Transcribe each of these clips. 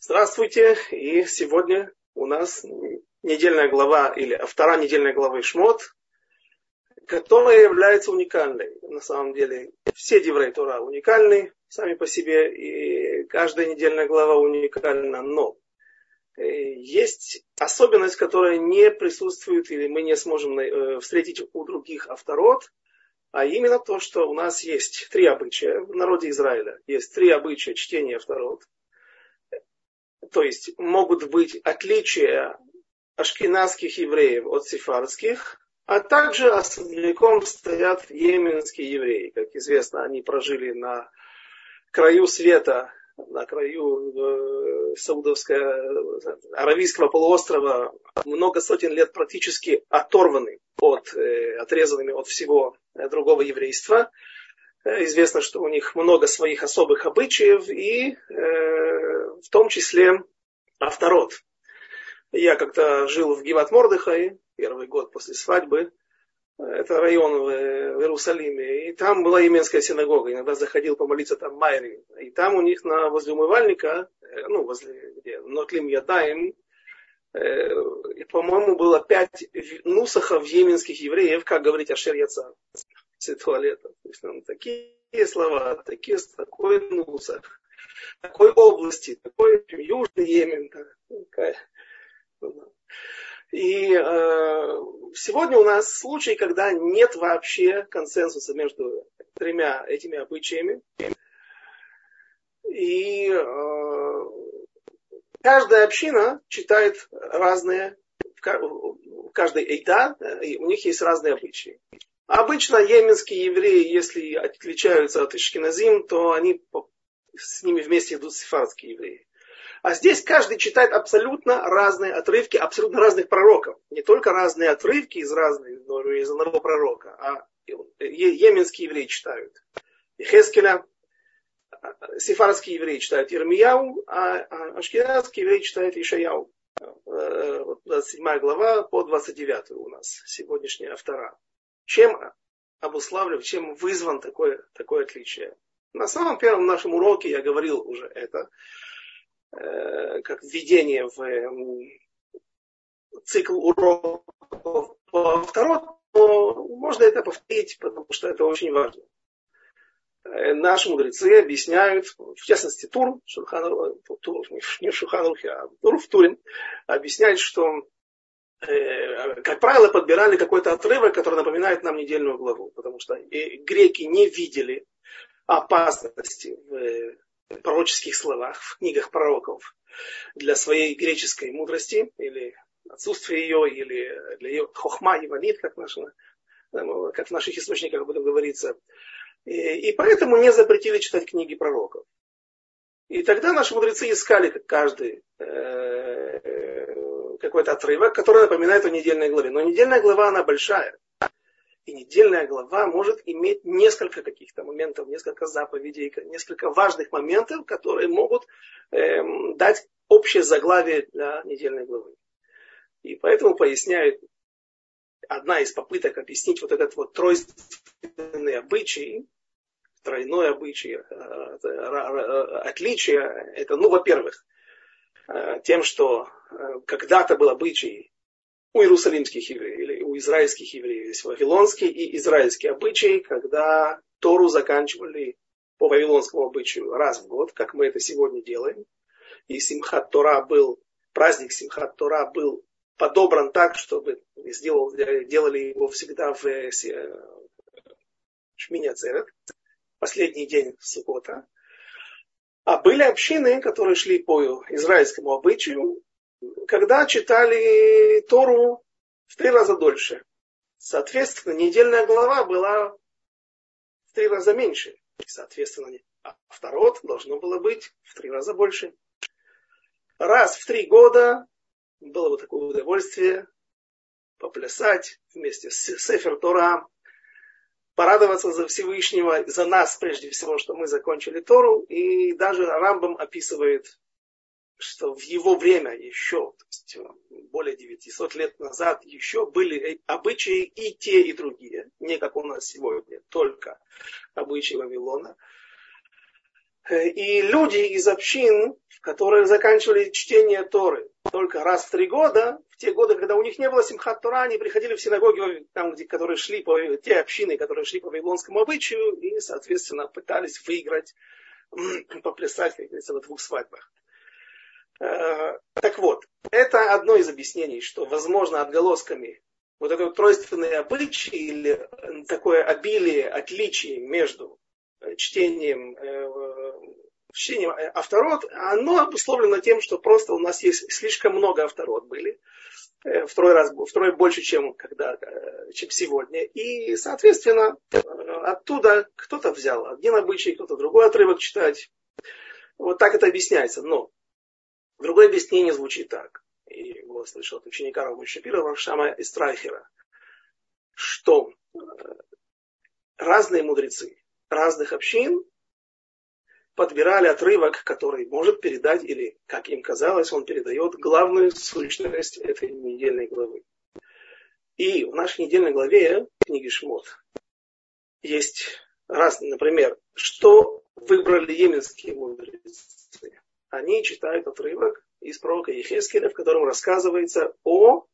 Здравствуйте, и сегодня у нас недельная глава, или вторая недельная глава Шмот, которая является уникальной. На самом деле, все Деврей Тора уникальны сами по себе, и каждая недельная глава уникальна, но э, есть особенность, которая не присутствует, или мы не сможем э, встретить у других авторот, а именно то, что у нас есть три обычая в народе Израиля. Есть три обычая чтения авторот – то есть могут быть отличия ашкенадских евреев от сефардских, а также особняком стоят йеменские евреи. Как известно, они прожили на краю света, на краю э, Саудовского, Аравийского полуострова, много сотен лет практически оторваны от, э, отрезанными от всего другого еврейства. Э, известно, что у них много своих особых обычаев, и э, в том числе авторот. Я как-то жил в Гиват Мордыхай, первый год после свадьбы. Это район в, Иерусалиме. И там была именская синагога. Иногда заходил помолиться там Майри. И там у них на, возле умывальника, э, ну, возле где, Нотлим Ядаем, э, по-моему, было пять нусахов йеменских евреев, как говорить Ашер Яца туалета. То есть там такие слова, такие, такой нусах, такой области, такой южный Йемен. Такая. И э, сегодня у нас случай, когда нет вообще консенсуса между тремя этими обычаями. И э, каждая община читает разные, в каждой эйта, у них есть разные обычаи. Обычно йеменские евреи, если отличаются от ишкиназим, то они с ними вместе идут сефардские евреи. А здесь каждый читает абсолютно разные отрывки, абсолютно разных пророков. Не только разные отрывки из разных, из одного пророка, а йеменские евреи читают. И Хескеля, сефардские евреи читают Ирмияу, а ашкенадские евреи читают Ишаяу. 27 глава по 29 у нас сегодняшняя вторая. Чем обуславливает, чем вызван такое, такое отличие? На самом первом нашем уроке я говорил уже это, э, как введение в э, цикл уроков по второму, но можно это повторить, потому что это очень важно. Э, наши мудрецы объясняют, в частности Тур, Шурхан, Тур не Шурхан а Тур в Туре, объясняет, что Э, как правило, подбирали какой-то отрывок, который напоминает нам недельную главу, потому что греки не видели опасности в пророческих словах, в книгах пророков для своей греческой мудрости или отсутствия ее, или для ее хохма и ванит, как, наш, как в наших источниках об этом говорится. И, поэтому не запретили читать книги пророков. И тогда наши мудрецы искали, как каждый, э, какой-то отрывок, который напоминает о недельной главе. Но недельная глава, она большая. И недельная глава может иметь несколько каких-то моментов, несколько заповедей, несколько важных моментов, которые могут эм, дать общее заглавие для недельной главы. И поэтому поясняет одна из попыток объяснить вот этот вот тройственный обычай, тройной обычай, э, э, отличие, это, ну, во-первых, тем, что когда-то был обычай у иерусалимских евреев или у израильских евреев, есть вавилонский и израильский обычай, когда Тору заканчивали по вавилонскому обычаю раз в год, как мы это сегодня делаем. И Симхат Тора был, праздник Симхат Тора был подобран так, чтобы сделал, делали его всегда в э, Шминя Церет, последний день Сукота. А были общины, которые шли по израильскому обычаю, когда читали Тору в три раза дольше. Соответственно, недельная глава была в три раза меньше. Соответственно, а второт должно было быть в три раза больше. Раз в три года было бы такое удовольствие поплясать вместе с Сефер Тора, порадоваться за Всевышнего, за нас прежде всего, что мы закончили Тору. И даже Рамбам описывает что в его время еще, то есть э, более 900 лет назад, еще были обычаи и те, и другие. Не как у нас сегодня, только обычаи Вавилона. И люди из общин, которые заканчивали чтение Торы только раз в три года, те годы, когда у них не было Симхат Тора, они приходили в синагоги, там, где, которые шли по, те общины, которые шли по вавилонскому обычаю, и, соответственно, пытались выиграть, поплясать, как говорится, на двух свадьбах. Э, так вот, это одно из объяснений, что, возможно, отголосками вот это тройственные обычаи или такое обилие отличий между чтением, э, чтением авторот, оно обусловлено тем, что просто у нас есть слишком много авторот были, э, второй раз, второй больше, чем, когда, чем сегодня. И, соответственно, оттуда кто-то взял один обычай, кто-то другой отрывок читать. Вот так это объясняется. Но Другое объяснение звучит так. И его слышал от ученика Рама Шапира, Рашама Страйхера, что э, разные мудрецы разных общин подбирали отрывок, который может передать, или, как им казалось, он передает главную сущность этой недельной главы. И в нашей недельной главе книги Шмот есть раз, например, что выбрали еменские мудрецы они читают отрывок из пророка Ехескеля, в котором рассказывается о,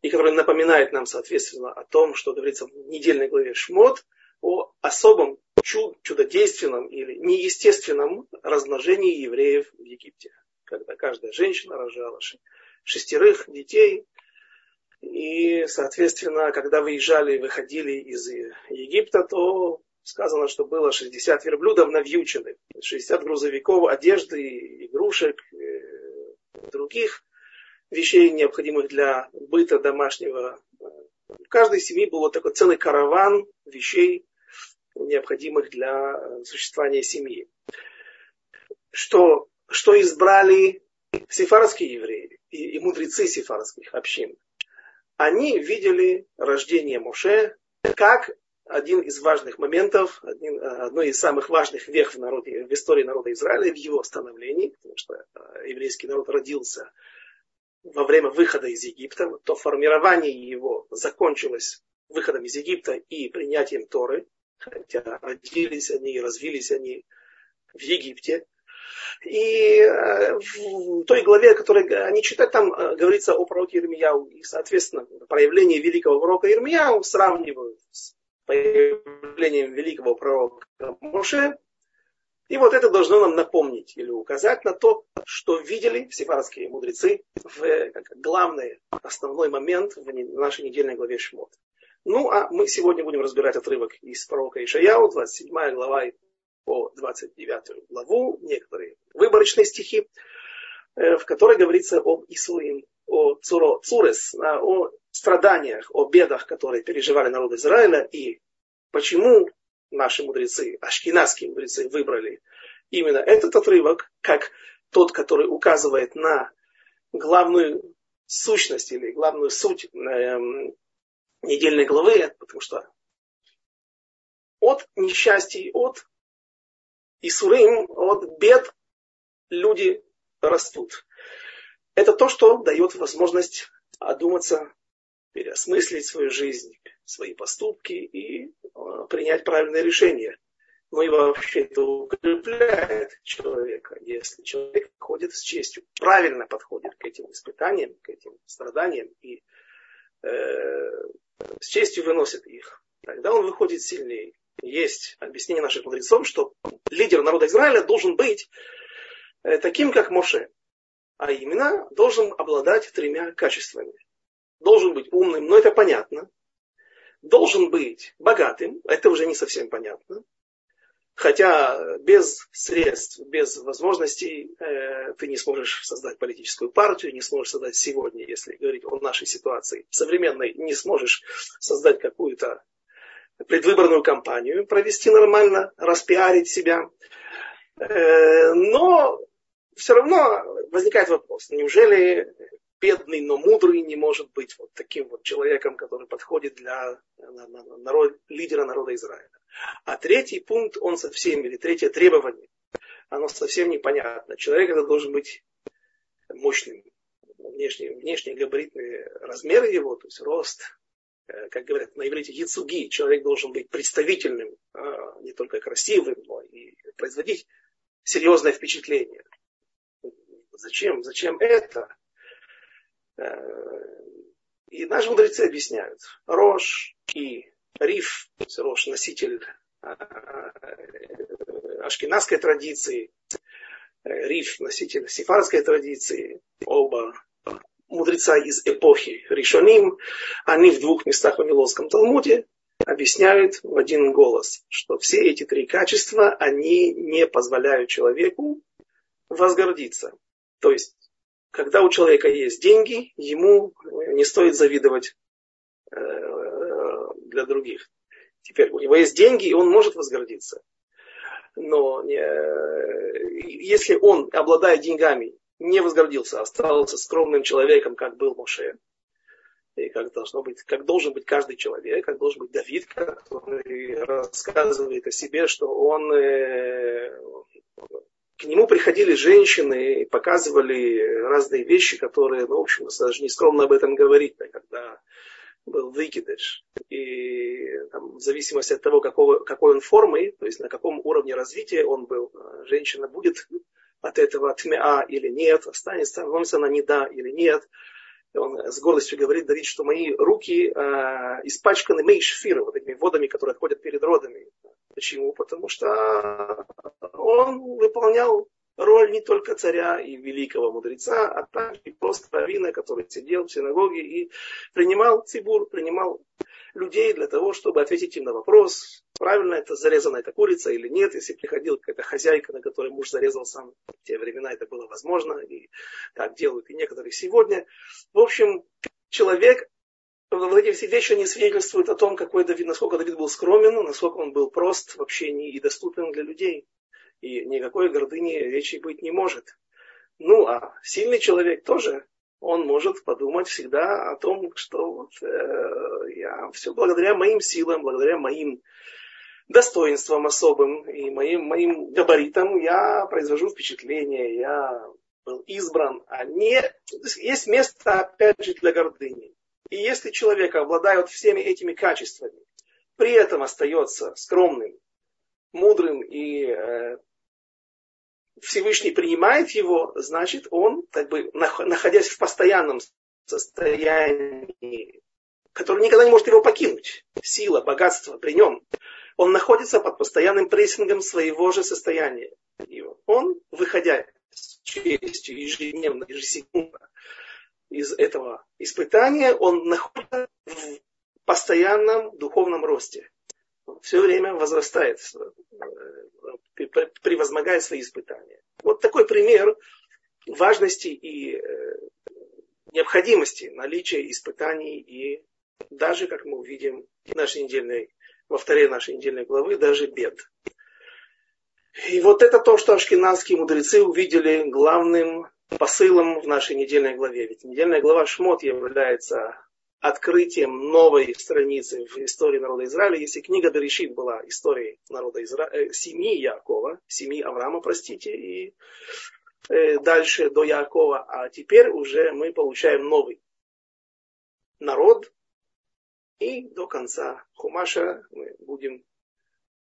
и который напоминает нам, соответственно, о том, что говорится в недельной главе Шмот, о особом чуд, чудодейственном или неестественном размножении евреев в Египте. Когда каждая женщина рожала шестерых детей, и, соответственно, когда выезжали, выходили из Египта, то сказано, что было 60 верблюдов навьючены, 60 грузовиков одежды, игрушек, э, других вещей, необходимых для быта домашнего. В каждой семье был вот такой целый караван вещей, необходимых для существования семьи. Что, что избрали сефарские евреи и, и мудрецы сефарских общин. Они видели рождение Моше как один из важных моментов, один, одно из самых важных вех в, народе, в истории народа Израиля, в его становлении, потому что э, еврейский народ родился во время выхода из Египта, то формирование его закончилось выходом из Египта и принятием Торы, хотя родились они и развились они в Египте. И э, в той главе, которую они читают, там э, говорится о пророке Ирмияу. И, соответственно, проявление великого пророка Ирмияу сравнивают с появлением великого пророка Моше. И вот это должно нам напомнить или указать на то, что видели сефардские мудрецы в главный, основной момент в нашей недельной главе Шмот. Ну, а мы сегодня будем разбирать отрывок из пророка Ишаяу, 27 глава по 29 главу, некоторые выборочные стихи, э, в которой говорится об Исуим, о Цуро, Цурес, о страданиях, о бедах, которые переживали народ Израиля, и почему наши мудрецы, ашкенадские мудрецы, выбрали именно этот отрывок, как тот, который указывает на главную сущность или главную суть э, недельной главы, потому что от несчастий, от Исурим, от бед люди растут. Это то, что дает возможность одуматься переосмыслить свою жизнь, свои поступки и э, принять правильное решение. Ну и вообще это укрепляет человека, если человек ходит с честью, правильно подходит к этим испытаниям, к этим страданиям и э, с честью выносит их. Тогда он выходит сильнее. Есть объяснение наших мудрецов, что лидер народа Израиля должен быть э, таким, как Моше. А именно, должен обладать тремя качествами должен быть умным, но это понятно. Должен быть богатым, это уже не совсем понятно. Хотя без средств, без возможностей э, ты не сможешь создать политическую партию, не сможешь создать сегодня, если говорить о нашей ситуации современной, не сможешь создать какую-то предвыборную кампанию, провести нормально, распиарить себя. Э, но все равно возникает вопрос, неужели бедный, но мудрый не может быть вот таким вот человеком, который подходит для народ, лидера народа Израиля. А третий пункт, он совсем, или третье требование, оно совсем непонятно. Человек это должен быть мощным. Внешние, внешние габаритные размеры его, то есть рост, э, как говорят на иврите, яцуги. Человек должен быть представительным, а, не только красивым, но и производить серьезное впечатление. Зачем? Зачем это? Э, и наши мудрецы объясняют. Рош и Риф, Рош носитель э, ашкенадской традиции, Риф носитель сифарской традиции, оба мудреца из эпохи Ришоним, они в двух местах в Вавилонском Талмуде объясняют в один голос, что все эти три качества, они не позволяют человеку возгордиться. То есть, когда у человека есть деньги, ему не стоит завидовать э, для других. Теперь у него есть деньги, и он может возгордиться. Но если он, обладая деньгами, не возгордился, а остался скромным человеком, как был Моше, и как должно быть, как должен быть каждый человек, как должен быть Давид, который рассказывает о себе, что он э, к нему приходили женщины и показывали разные вещи, которые, ну, в общем, даже не скромно об этом говорить, да, когда был выкидыш. И там, в зависимости от того, какого, какой он формы, то есть на каком уровне развития он был, женщина будет от этого тмеа или нет, останется, становится она не да или нет. Он с гордостью говорит, Давид, что мои руки э, испачканы мейшфира, вот этими водами, которые отходят перед родами. Почему? Потому что он выполнял роль не только царя и великого мудреца, а также просто раввина, который сидел в синагоге и принимал цибур, принимал людей для того, чтобы ответить им на вопрос, правильно это зарезана эта курица или нет, если приходила какая-то хозяйка, на которой муж зарезал сам. В те времена это было возможно, и так делают и некоторые сегодня. В общем, человек, вот эти все вещи, они свидетельствуют о том, какой Давид, насколько Давид был скромен, насколько он был прост в общении и доступен для людей. И никакой гордыни речи быть не может. Ну, а сильный человек тоже он может подумать всегда о том, что вот, э, я все благодаря моим силам, благодаря моим достоинствам особым и моим, моим габаритам я произвожу впечатление, я был избран, а не... Есть место, опять же, для гордыни. И если человек обладает всеми этими качествами, при этом остается скромным, мудрым и э, Всевышний принимает его, значит, он, как бы, находясь в постоянном состоянии, который никогда не может его покинуть, сила, богатство при нем, он находится под постоянным прессингом своего же состояния. И он, выходя с честью ежедневно, ежесекундно из этого испытания, он находится в постоянном духовном росте. Все время возрастает превозмогая свои испытания. Вот такой пример важности и э, необходимости наличия испытаний и даже, как мы увидим в нашей недельной, во второй нашей недельной главы, даже бед. И вот это то, что ашкенадские мудрецы увидели главным посылом в нашей недельной главе. Ведь недельная глава Шмот является открытием новой страницы в истории народа Израиля, если книга Берешит была историей народа Израиля, э, семьи Якова, семьи Авраама, простите, и э, дальше до Якова, а теперь уже мы получаем новый народ, и до конца Хумаша мы будем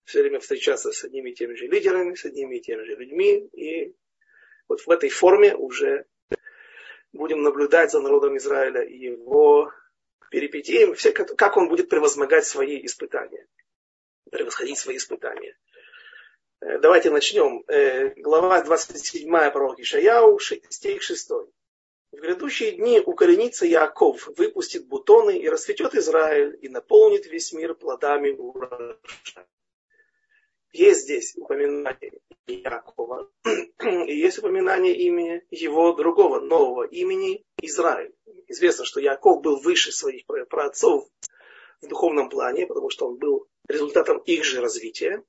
все время встречаться с одними и теми же лидерами, с одними и теми же людьми, и вот в этой форме уже будем наблюдать за народом Израиля и его перипетиям, все, как он будет превозмогать свои испытания, превосходить свои испытания. Э, давайте начнем. Э, глава 27 пророка Ишаяу, стих 6. В грядущие дни укоренится Яков, выпустит бутоны и расцветет Израиль, и наполнит весь мир плодами урожая. Есть здесь упоминание Якова, и есть упоминание имени его другого нового имени Израиль известно, что Яков был выше своих праотцов в духовном плане, потому что он был результатом их же развития.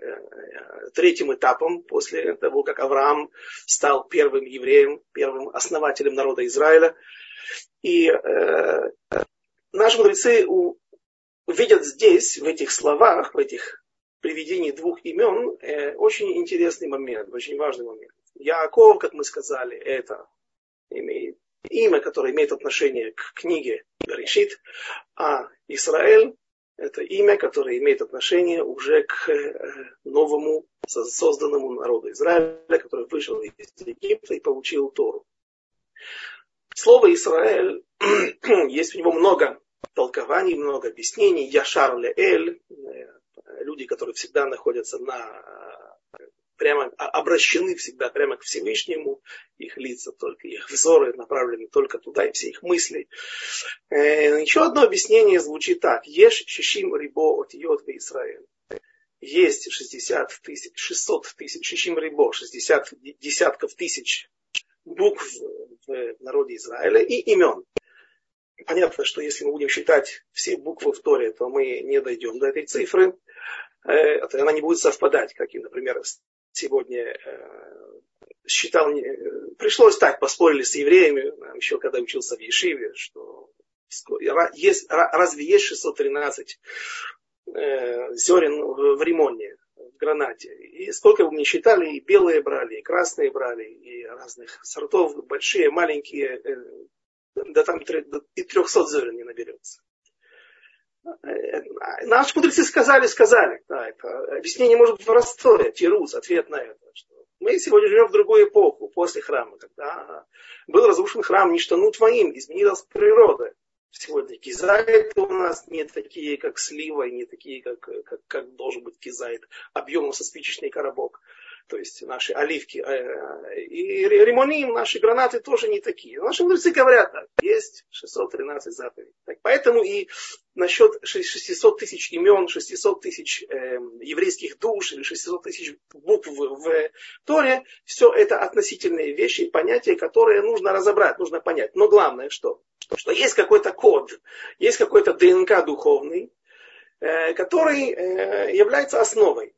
Э, третьим этапом после того, как Авраам стал первым евреем, первым основателем народа Израиля. И э, наши мудрецы увидят здесь, в этих словах, в этих приведении двух имен, э, очень интересный момент, очень важный момент. Яков, как мы сказали, это имеет имя, которое имеет отношение к книге Берешит, а Израиль Это имя, которое имеет отношение уже к э, новому созданному народу Израиля, который вышел из Египта и получил Тору. Слово Израиль, есть у него много толкований, много объяснений. Яшар Эль, э, люди, которые всегда находятся на прямо обращены всегда прямо к Всевышнему, их лица только, их взоры направлены только туда, и все их мысли. Э, еще одно объяснение звучит так. Ешь шишим рибо от йод в Израиль. Есть 60 тысяч, 600 тысяч, шишим рибо, 60 десятков тысяч букв в народе Израиля и имен. Понятно, что если мы будем считать все буквы в Торе, то мы не дойдем до этой цифры. Э, она не будет совпадать, как например, сегодня э, считал, пришлось так, поспорили с евреями, еще когда учился в Ешиве, что есть, разве есть 613 э, зерен в римоне, в гранате. И сколько бы ни считали, и белые брали, и красные брали, и разных сортов, большие, маленькие, э, да там и 300 зерен не наберется. Э, наши мудрецы сказали, сказали. Да, это объяснение может быть простое, тирус, ответ на это. Что мы сегодня живем в другую эпоху, после храма, когда был разрушен храм Ништану твоим, изменилась природа. Сегодня кизайты у нас не такие, как слива, и не такие, как, как, как должен быть кизайт, объемом со спичечный коробок то есть наши оливки, э, и ремоним, наши гранаты тоже не такие. Наши мудрецы говорят так, есть 613 заповедей. Так, поэтому и насчет 600 тысяч имен, 600 тысяч э, еврейских душ или 600 тысяч букв в Торе, все это относительные вещи и понятия, которые нужно разобрать, нужно понять. Но главное что? Что есть какой-то код, есть какой-то ДНК духовный, э, который э, является основой.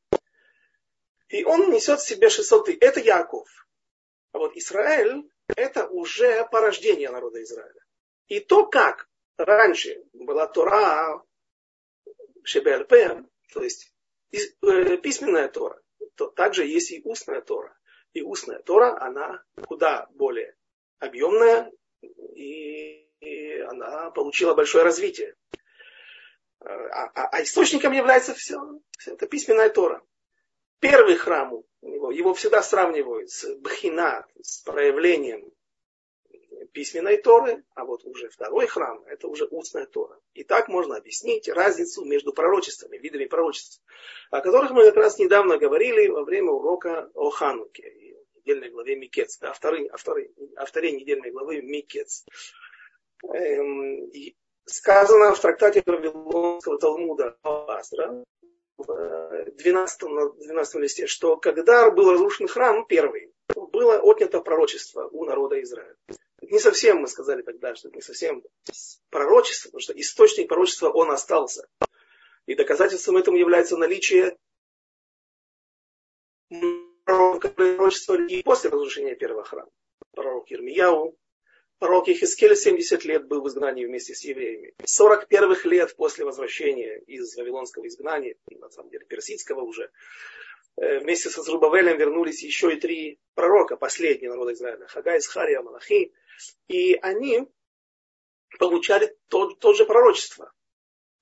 И он несет в себе 600 тысяч. Это Яков. А вот Израиль это уже порождение народа Израиля. И то, как раньше была Тора, ШБЛП, то есть э, письменная Тора, то также есть и устная Тора. И устная Тора, она куда более объемная, и, и она получила большое развитие. А, а, а источником является все, все это письменная Тора первый храм его, его всегда сравнивают с бхина, с проявлением письменной Торы, а вот уже второй храм, это уже устная Тора. И так можно объяснить разницу между пророчествами, видами пророчеств, о которых мы как раз недавно говорили во время урока о Хануке, недельной главе Микец, да, авторы, авторы, авторе недельной главы Микец. Эм, сказано в трактате Вавилонского Талмуда Астра, в 12, на 12 листе, что когда был разрушен храм первый, было отнято пророчество у народа Израиля. Не совсем мы сказали тогда, что это не совсем пророчество, потому что источник пророчества он остался. И доказательством этому является наличие пророчества и после разрушения первого храма. Пророк Ирмияу, Пророк Ехискель 70 лет был в изгнании вместе с евреями. 40 первых лет после возвращения из Вавилонского изгнания, на самом деле персидского уже, э, вместе со Зрубавелем вернулись еще и три пророка, последние народа Израиля, Хагай, Схария, Малахи. И они получали тот, тот же пророчество.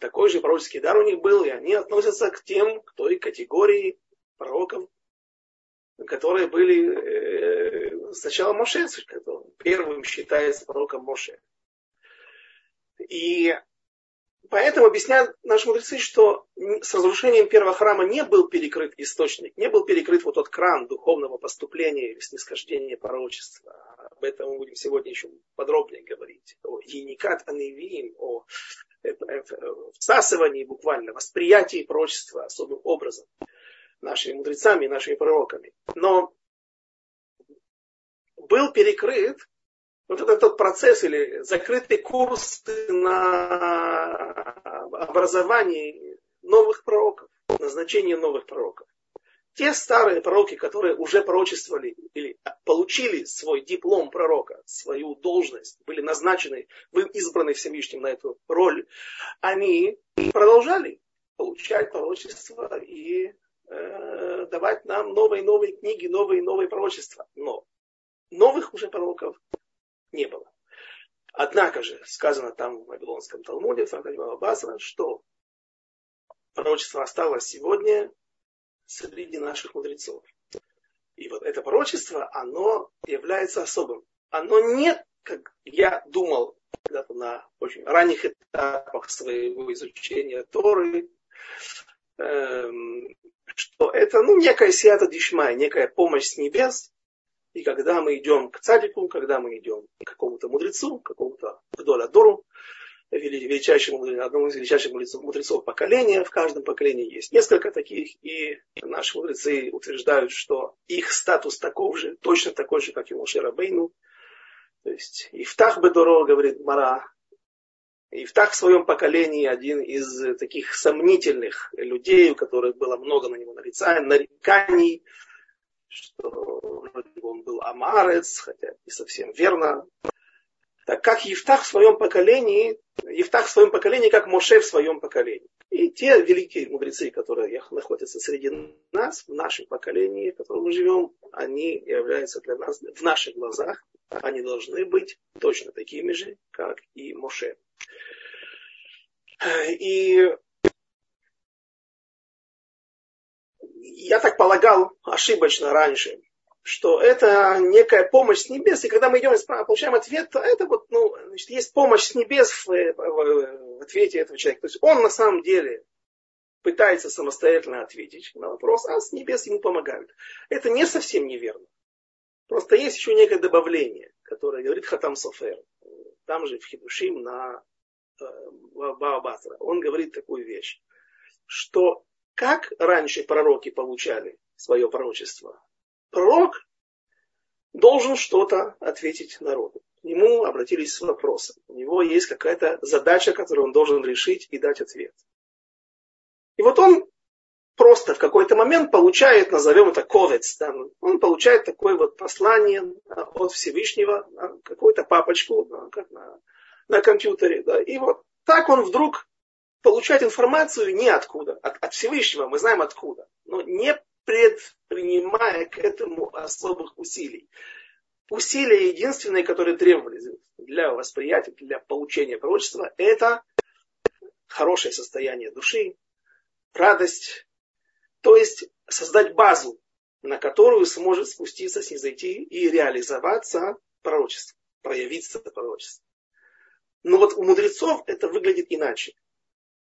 Такой же пророческий дар у них был, и они относятся к тем, к той категории пророков, которые были э, сначала Моше, первым считается пророком Моше. И поэтому объясняют наши мудрецы, что с разрушением первого храма не был перекрыт источник, не был перекрыт вот тот кран духовного поступления или снисхождения пророчества. Об этом мы будем сегодня еще подробнее говорить. О еникат аневиим, о э, э, всасывании буквально, восприятии пророчества особым образом нашими мудрецами и нашими пророками. Но был перекрыт вот этот тот процесс или закрытый курс на образование новых пророков, назначение новых пророков. Те старые пророки, которые уже пророчествовали или получили свой диплом пророка, свою должность, были назначены, были избраны Всевышним на эту роль, они продолжали получать пророчество и давать нам новые и новые книги, новые и новые пророчества. Но новых уже пророков не было. Однако же, сказано там в Вавилонском Талмуде, в Басра, что пророчество осталось сегодня среди наших мудрецов. И вот это пророчество, оно является особым. Оно не, как я думал когда-то на очень ранних этапах своего изучения Торы, что это ну, некая сията дишмай, некая помощь с небес. И когда мы идем к цадику, когда мы идем к какому-то мудрецу, к какому-то Гдоладору, величайшему, одному из величайших мудрецов, мудрецов поколения. В каждом поколении есть несколько таких, и наши мудрецы утверждают, что их статус таков же, точно такой же, как и Моше Рабейну. То есть Ифтах Бедоро, говорит Мара, Ифтах в своем поколении один из таких сомнительных людей, у которых было много на него нареканий, что он был амарец, хотя не совсем верно. Так как Ифтах в своем поколении Ифтах в своем поколении, как Моше в своем поколении. И те великие мудрецы, которые находятся среди нас, в нашем поколении, в котором мы живем, они являются для нас, в наших глазах, они должны быть точно такими же, как и Моше. И я так полагал ошибочно раньше, что это некая помощь с небес, и когда мы идем и получаем ответ, то это вот, ну, значит, есть помощь с небес в, в, в ответе этого человека. То есть он на самом деле пытается самостоятельно ответить на вопрос, а с небес ему помогают. Это не совсем неверно. Просто есть еще некое добавление, которое говорит Хатам Софер. Там же в Хидушим на э, Баабатра. Он говорит такую вещь, что как раньше пророки получали свое пророчество, пророк должен что-то ответить народу. К нему обратились с вопросом. У него есть какая-то задача, которую он должен решить и дать ответ. И вот он просто в какой-то момент получает, назовем это ковец, да, он получает такое вот послание от Всевышнего, какую-то папочку как на, на компьютере. Да, и вот так он вдруг получает информацию ниоткуда, от, от Всевышнего, мы знаем откуда, но не предпринимая к этому особых усилий. Усилия единственные, которые требовались для восприятия, для получения пророчества, это хорошее состояние души, радость, то есть создать базу, на которую сможет спуститься, снизойти и реализоваться пророчество, проявиться пророчество. Но вот у мудрецов это выглядит иначе.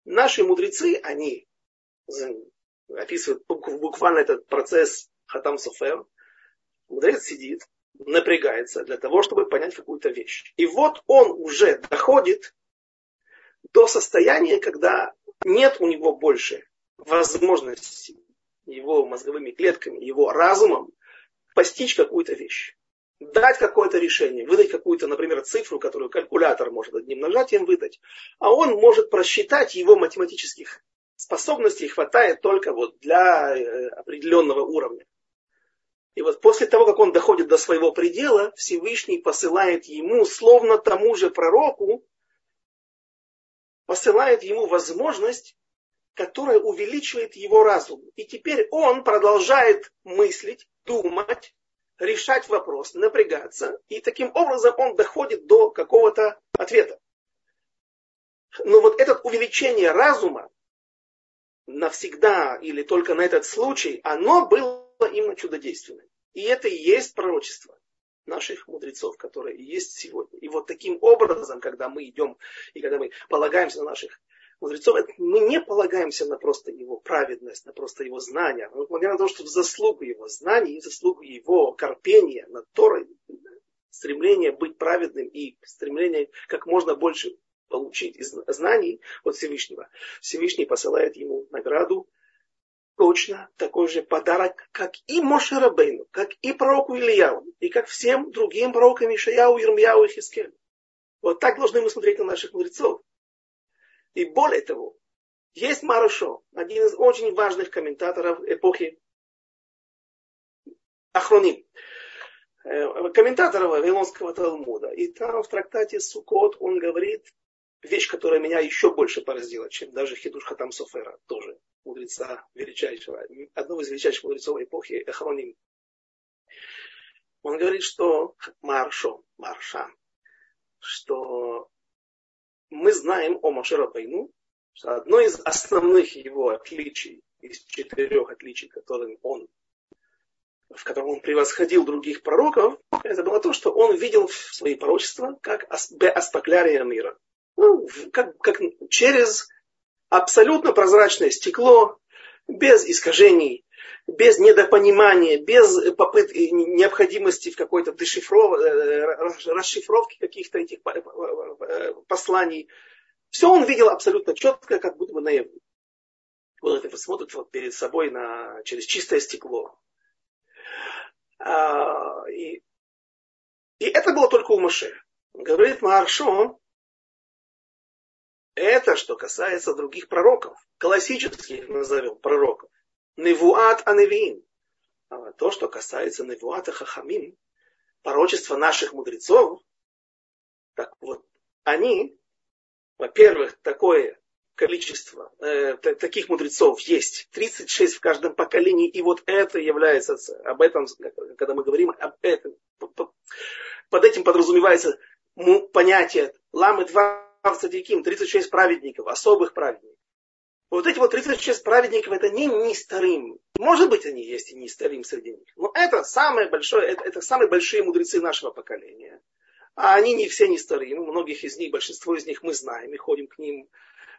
Наши мудрецы, они описывает буквально этот процесс Хатам Софер. Мудрец сидит, напрягается для того, чтобы понять какую-то вещь. И вот он уже доходит до состояния, когда нет у него больше возможности его мозговыми клетками, его разумом постичь какую-то вещь. Дать какое-то решение, выдать какую-то, например, цифру, которую калькулятор может одним нажатием выдать, а он может просчитать его математических способностей хватает только вот для э, определенного уровня. И вот после того, как он доходит до своего предела, Всевышний посылает ему, словно тому же пророку, посылает ему возможность, которая увеличивает его разум. И теперь он продолжает мыслить, думать, решать вопрос, напрягаться. И таким образом он доходит до какого-то ответа. Но вот это увеличение разума, навсегда или только на этот случай, оно было именно чудодейственным. И это и есть пророчество наших мудрецов, которые есть сегодня. И вот таким образом, когда мы идем и когда мы полагаемся на наших мудрецов, мы не полагаемся на просто его праведность, на просто его знания. Мы полагаем на то, что в заслугу его знаний и заслугу его корпения над Торой, стремление быть праведным и стремление как можно больше получить из знаний от Всевышнего. Всевышний посылает ему награду, точно такой же подарок, как и Моше Рабейну, как и пророку Ильяу, и как всем другим пророкам Ишаяу, Ирмияу и Хискель. Вот так должны мы смотреть на наших мудрецов. И более того, есть Марушо, один из очень важных комментаторов эпохи Ахроним, э, комментаторов Вавилонского Талмуда. И там в трактате Сукот он говорит вещь, которая меня еще больше поразила, чем даже Хидуш Хатам Софера, тоже мудреца величайшего, одного из величайших мудрецов эпохи Эхроним. Он говорит, что Маршо, Марша, что мы знаем о Моше Рабейну, Одно из основных его отличий, из четырех отличий, которым он, в котором он превосходил других пророков, это было то, что он видел свои пророчества как аспаклярия мира. Ну, как, как через абсолютно прозрачное стекло, без искажений, без недопонимания, без попыт, необходимости в какой-то дешифров... Э, расшифровке каких-то этих посланий. Все он видел абсолютно четко, как будто бы наяву. Вот это смотрит вот перед собой на, через чистое стекло. А, и, и это было только у Моше. Говорит Маршо, это что касается других пророков, классических назовем пророков. Невуат Аневин. А то, что касается Невуата Хахамин, пророчества наших мудрецов, так вот, они, во-первых, такое количество э, таких мудрецов есть, 36 в каждом поколении, и вот это является, об этом, когда мы говорим об этом, под этим подразумевается понятие ламы 2 цадиким, 36 праведников, особых праведников. Вот эти вот 36 праведников, это не нестарим. Может быть, они есть и нестарим среди них. Но это самое большое, это, это самые большие мудрецы нашего поколения. А они не все нестарим. Многих из них, большинство из них мы знаем и ходим к ним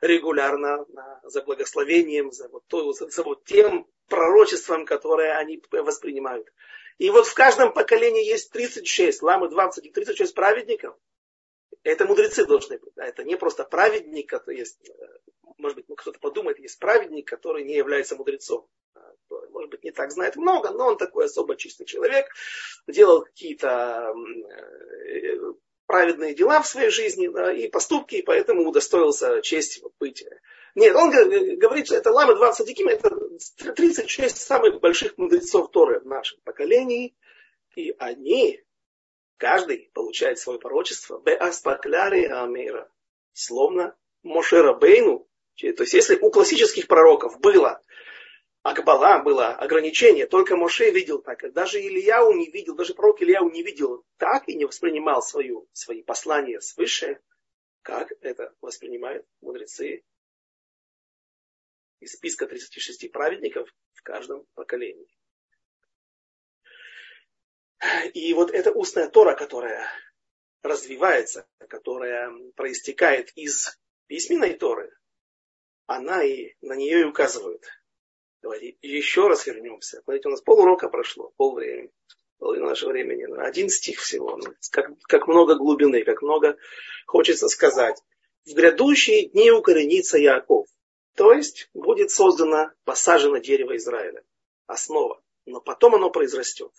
регулярно за благословением, за вот, то, за, за вот тем пророчеством, которое они воспринимают. И вот в каждом поколении есть 36, ламы 20 и 36 праведников, это мудрецы должны быть. Да? Это не просто праведник, который есть, э, может быть, кто-то подумает, есть праведник, который не является мудрецом. Может быть, не так знает много, но он такой особо чистый человек, делал какие-то э, праведные дела в своей жизни да, и поступки, и поэтому удостоился честь быть. Нет, он говорит, что это Лама 20 Диким, это 36 самых больших мудрецов Торы в нашем поколении, и они Каждый получает свое пророчество. Беаспакляри амира. Словно Мошера Бейну. То есть если у классических пророков было Акбала, было ограничение, только Моше видел так. Даже Ильяу не видел, даже пророк Ильяу не видел так и не воспринимал свою, свои послания свыше, как это воспринимают мудрецы из списка 36 праведников в каждом поколении. И вот эта устная Тора, которая развивается, которая проистекает из письменной Торы, она и на нее и указывает. Давайте еще раз вернемся. Смотрите, у нас полурока прошло, полвремени, половина нашего времени. Один стих всего. Как, как много глубины, как много хочется сказать. В грядущие дни укоренится Яков. То есть будет создано, посажено дерево Израиля. Основа. Но потом оно произрастет.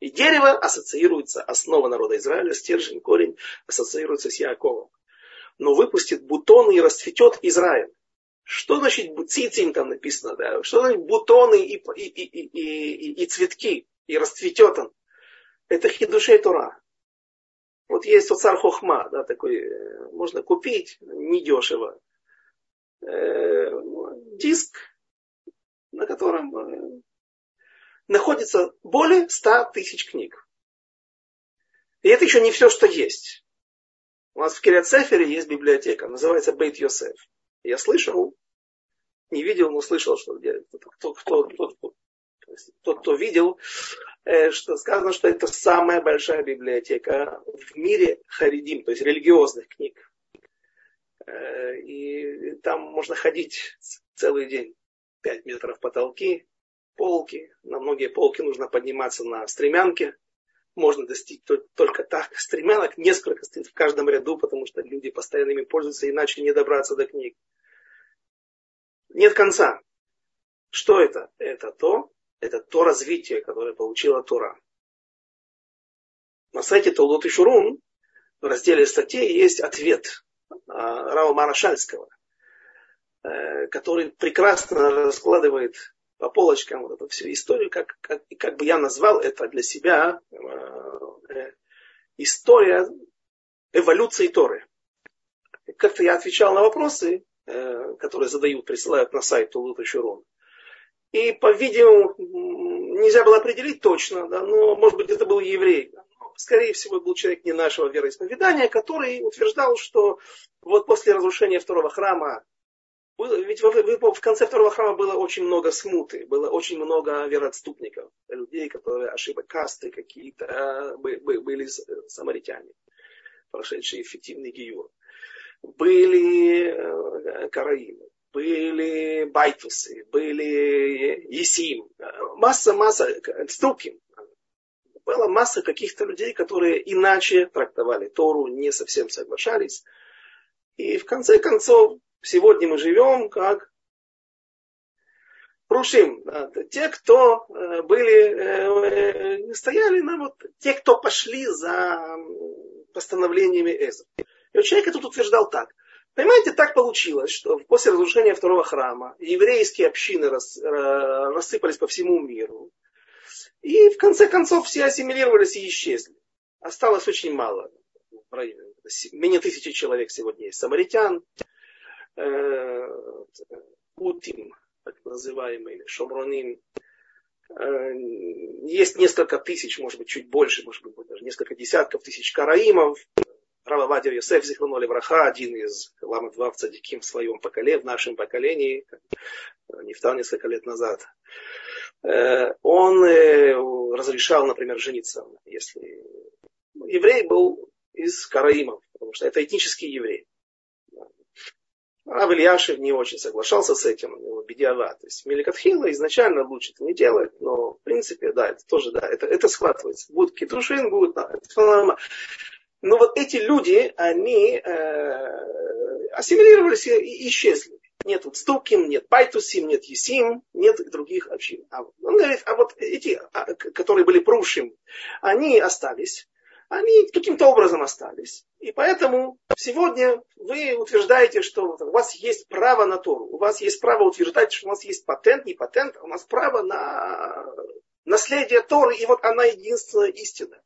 И дерево ассоциируется, основа народа Израиля, стержень, корень ассоциируется с Яковом. Но выпустит бутоны и расцветет Израиль. Что значит цицин там написано, да? Что значит бутоны и, и, и, и, и, цветки, и расцветет он? Это хидушей Тора. Вот есть Оцар Хохма, да, такой, э, можно купить недешево. Э, диск, на котором э, находится более 100 тысяч книг. И это еще не все, что есть. У нас в Кириацефере есть библиотека, называется Бейт Йосеф. Я слышал, не видел, но слышал, что где, кто, кто, кто, кто, тот, кто видел, э, что сказано, что это самая большая библиотека в мире харидим, то есть религиозных книг. Э, и там можно ходить целый день. Пять метров потолки, полки. На многие полки нужно подниматься на стремянке. Можно достичь только так. Стремянок несколько стоит в каждом ряду, потому что люди постоянно ими пользуются, иначе не добраться до книг. Нет конца. Что это? Это то, это то развитие, которое получила Тора. На сайте Толдот и Шурун в разделе статей есть ответ а, Рава Марашальского, э, который прекрасно раскладывает по полочкам вот эту всю историю, как, как, как бы я назвал это для себя э, э, история эволюции Торы. Как-то я отвечал на вопросы, которые задают, присылают на сайт Тулута Шурон. И, по-видимому, нельзя было определить точно, да, но, может быть, это был еврей. Скорее всего, был человек не нашего вероисповедания, который утверждал, что вот после разрушения второго храма ведь в, конце второго храма было очень много смуты, было очень много вероотступников, людей, которые ошибок касты какие-то были самаритяне, прошедшие эффективный гиюр. Были э, караимы, были байтусы, были есим, масса-масса, ступим. Была масса каких-то людей, которые иначе трактовали Тору, не совсем соглашались. И в конце концов Сегодня мы живем как Рушим. Те, кто э, были, э, стояли на вот, те, кто пошли за постановлениями Эзра. И вот человек тут утверждал так. Понимаете, так получилось, что после разрушения второго храма еврейские общины рас, э, рассыпались по всему миру. И в конце концов все ассимилировались и исчезли. Осталось очень мало. Менее тысячи человек сегодня есть. Самаритян, Утим, так называемый, или Шомроним, есть несколько тысяч, может быть, чуть больше, может быть, даже несколько десятков тысяч караимов. Рава Вадя Йосеф Зихланоли Враха, один из ламов в цадиким в своем поколении, в нашем поколении, не встал несколько лет назад. Он разрешал, например, жениться, если еврей был из караимов, потому что это этнический еврей. Рав Ильяшев не очень соглашался с этим, у него бедиава. То есть Меликатхила изначально лучше это не делать, но в принципе, да, это тоже, да, это, это схватывается. Будет китушин, будет, да, это Но вот эти люди, они э, ассимилировались и исчезли. Нет вот Стуким, нет Пайтусим, нет Есим, нет других общин. А он говорит, а вот эти, а, которые были Прушим, они остались они каким-то образом остались. И поэтому сегодня вы утверждаете, что у вас есть право на Тору. У вас есть право утверждать, что у нас есть патент, не патент, а у нас право на наследие Торы, и вот она единственная истина.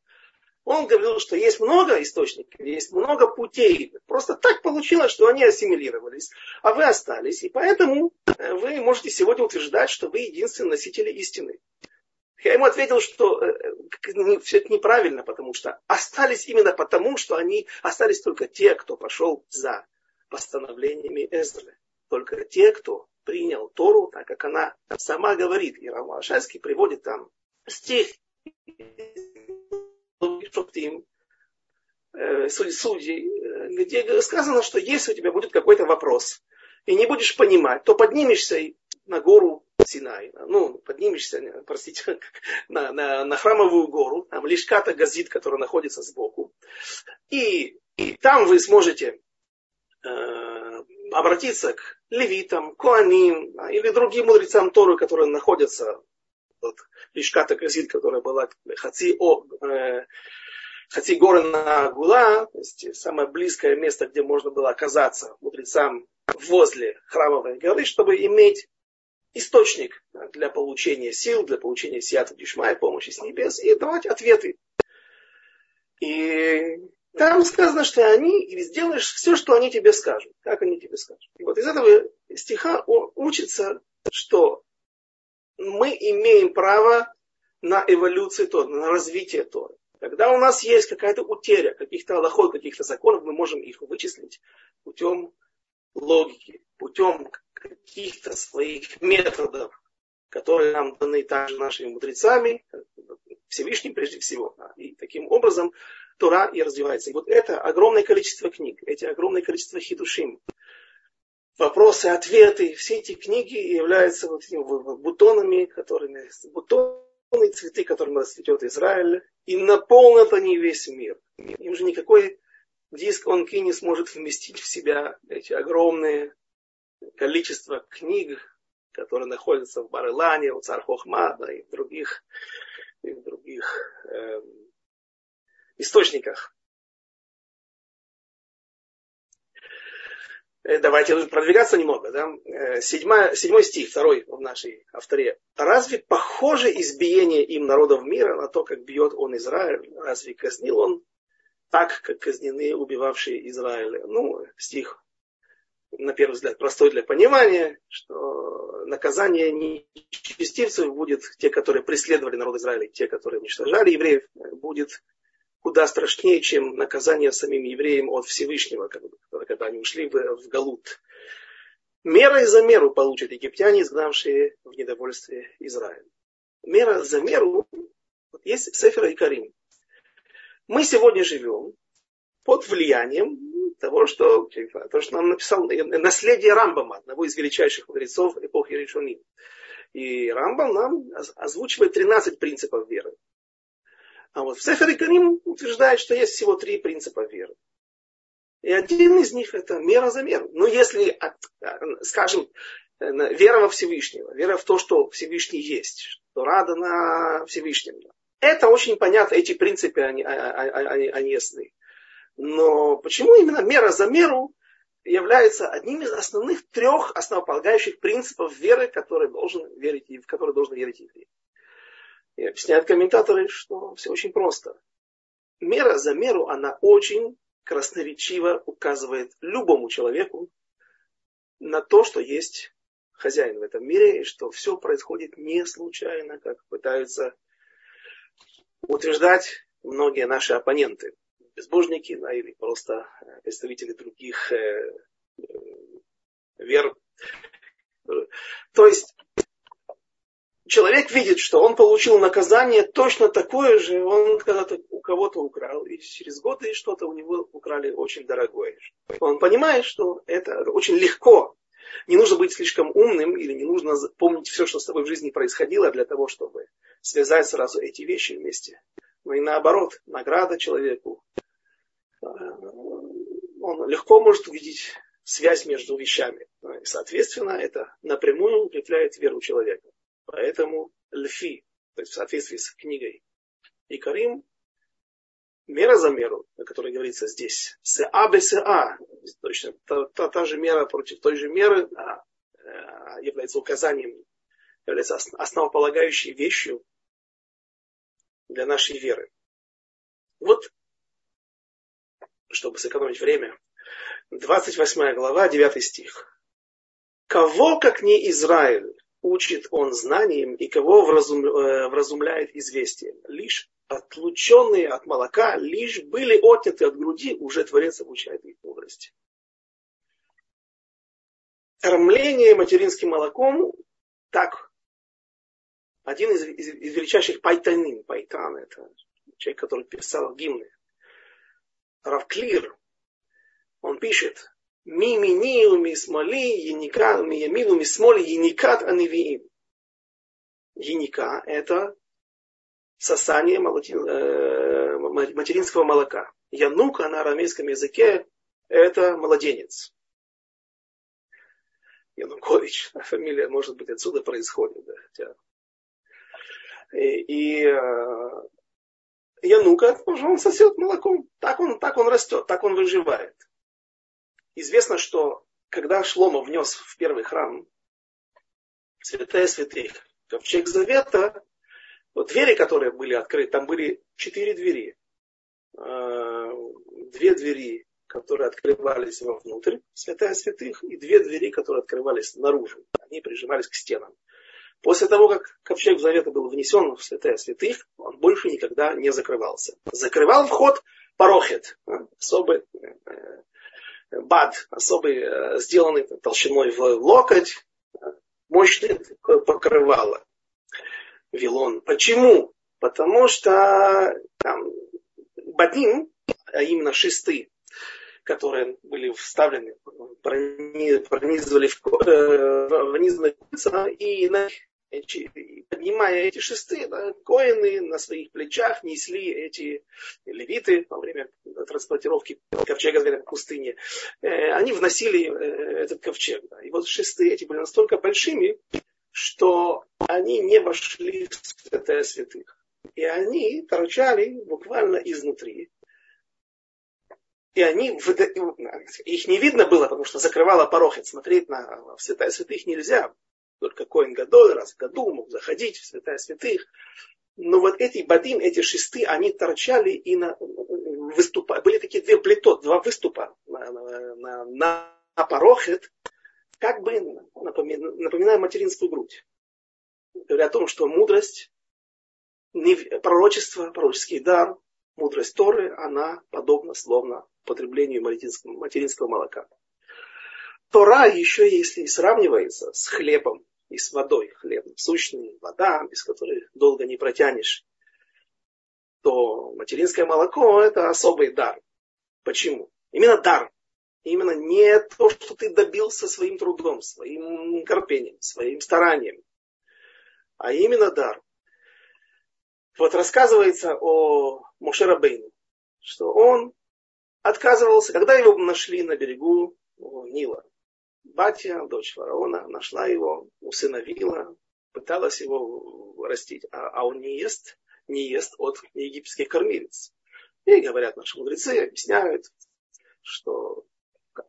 Он говорил, что есть много источников, есть много путей. Просто так получилось, что они ассимилировались, а вы остались. И поэтому вы можете сегодня утверждать, что вы единственный носитель истины. Я ему ответил, что э, э, все это неправильно, потому что остались именно потому, что они остались только те, кто пошел за постановлениями Эзры. Только те, кто принял Тору, так как она сама говорит. И Рамашальский приводит там стих э, судей, где сказано, что если у тебя будет какой-то вопрос, и не будешь понимать, то поднимешься на гору Синай, ну, поднимешься, простите, на, на, на храмовую гору, там Лишката Газит, которая находится сбоку, и, и там вы сможете э, обратиться к левитам, коаним или другим мудрецам Торы, которые находятся вот, Лишката Газит, которая была Хаци, о, э, Хаци горы на Гула, то есть самое близкое место, где можно было оказаться мудрецам возле храмовой горы, чтобы иметь источник для получения сил, для получения сията дишмая, помощи с небес, и давать ответы. И там сказано, что они сделаешь все, что они тебе скажут, как они тебе скажут. И вот из этого стиха учится, что мы имеем право на эволюцию Торы, на развитие Торы. Когда у нас есть какая-то утеря каких-то аллахот, каких-то законов, мы можем их вычислить путем логики, путем каких-то своих методов, которые нам даны также нашими мудрецами, Всевышним прежде всего. И таким образом Тора и развивается. И вот это огромное количество книг, эти огромное количество хидушим, вопросы, ответы, все эти книги являются вот этими бутонами, которыми, бутоны, цветы, которыми расцветет Израиль, и наполнят они весь мир. Им же никакой диск онки не сможет вместить в себя эти огромные количество книг, которые находятся в Барелане, у царь Хохмада и в других, и в других э, источниках. Э, давайте продвигаться немного. Да? Э, седьмой, седьмой стих, второй в нашей авторе. Разве похоже избиение им народов мира на то, как бьет он Израиль? Разве казнил он так, как казнены убивавшие Израиля? Ну, стих на первый взгляд, простой для понимания, что наказание нечестивцев будет, те, которые преследовали народ Израиля, те, которые уничтожали евреев, будет куда страшнее, чем наказание самим евреям от Всевышнего, когда они ушли в, Галут. Мерой за меру получат египтяне, изгнавшие в недовольстве Израиль. Мера за меру. Вот есть Сефер и Карим. Мы сегодня живем под влиянием того, что, то, что нам написал наследие Рамбама, одного из величайших мудрецов эпохи Решуним. И Рамбам нам озвучивает 13 принципов веры. А вот в Сефер Карим утверждает, что есть всего три принципа веры. И один из них это мера за меру. Но если, скажем, вера во Всевышнего, вера в то, что Всевышний есть, что рада на Всевышнем. Это очень понятно, эти принципы, они, они, они ясны. Но почему именно мера за меру является одним из основных трех основополагающих принципов веры, который должен верить, в который должен верить еврей? И объясняют комментаторы, что все очень просто. Мера за меру, она очень красноречиво указывает любому человеку на то, что есть хозяин в этом мире, и что все происходит не случайно, как пытаются утверждать многие наши оппоненты, безбожники да, или просто э, представители других э, э, вер. То есть человек видит, что он получил наказание точно такое же, он когда-то у кого-то украл, и через годы что-то у него украли очень дорогое. Он понимает, что это очень легко. Не нужно быть слишком умным или не нужно помнить все, что с тобой в жизни происходило для того, чтобы связать сразу эти вещи вместе. Но и наоборот, награда человеку. Э, он легко может увидеть связь между вещами. И, соответственно, это напрямую укрепляет веру человека. Поэтому льфи, то есть в соответствии с книгой и Карим, мера за меру, о которой говорится здесь, СА БСА, точно та, та, та же мера против той же меры а, а, является указанием, является основополагающей вещью для нашей веры. Вот, чтобы сэкономить время, 28 глава, 9 стих. Кого, как не Израиль, учит он знанием и кого вразум, э, вразумляет известием. Лишь отлученные от молока, лишь были отняты от груди, уже Творец обучает их мудрости. Кормление материнским молоком, так, один из, из, из величайших пайтанин, пайтан, это человек, который писал гимны, Равклир, он пишет, Еника уми ямин уми смоли, еникат анивиим. Еника – это сосание э, материнского молока. Янука на арамейском языке – это младенец. Янукович, фамилия, может быть, отсюда происходит. Да, хотя... И, и э, Янука, он сосет молоком. Так он, так он растет, так он выживает. Известно, что когда Шлома внес в первый храм святая святых, ковчег завета, вот двери, которые были открыты, там были четыре двери. А, две двери, которые открывались вовнутрь, святая святых, и две двери, которые открывались наружу. Они прижимались к стенам. После того, как ковчег завета был внесен в святая святых, он больше никогда не закрывался. Закрывал вход парохет, особый бад особый, э, сделанный толщиной в локоть, мощное покрывало. Вилон. Почему? Потому что там бадим, а именно шесты, которые были вставлены, пронизывали в, э, пронизаны и на поднимая эти шесты, да, коины на своих плечах несли эти левиты во время транспортировки ковчега в пустыне. Э, они вносили э, этот ковчег. Да. И вот шесты эти были настолько большими, что они не вошли в святая святых. И они торчали буквально изнутри. И они, их не видно было, потому что закрывала порог. Смотреть на святая святых нельзя только Коин Гадоль раз в году мог заходить в святая святых. Но вот эти бадим, эти шесты, они торчали и на, выступа, были такие две плитот, два выступа на, на, на, на порохет, как бы напоминая материнскую грудь. Говоря о том, что мудрость, пророчество, пророческий дар, мудрость Торы, она подобна словно потреблению материнского молока. Тора еще если и сравнивается с хлебом и с водой, хлеб сущный, вода, без которой долго не протянешь, то материнское молоко это особый дар. Почему? Именно дар. Именно не то, что ты добился своим трудом, своим корпением, своим старанием, а именно дар. Вот рассказывается о Мошера Бейну, что он отказывался, когда его нашли на берегу Нила. Батя, дочь фараона, нашла его, усыновила, пыталась его растить, а, а он не ест, не ест от египетских кормилец. И говорят наши мудрецы, объясняют, что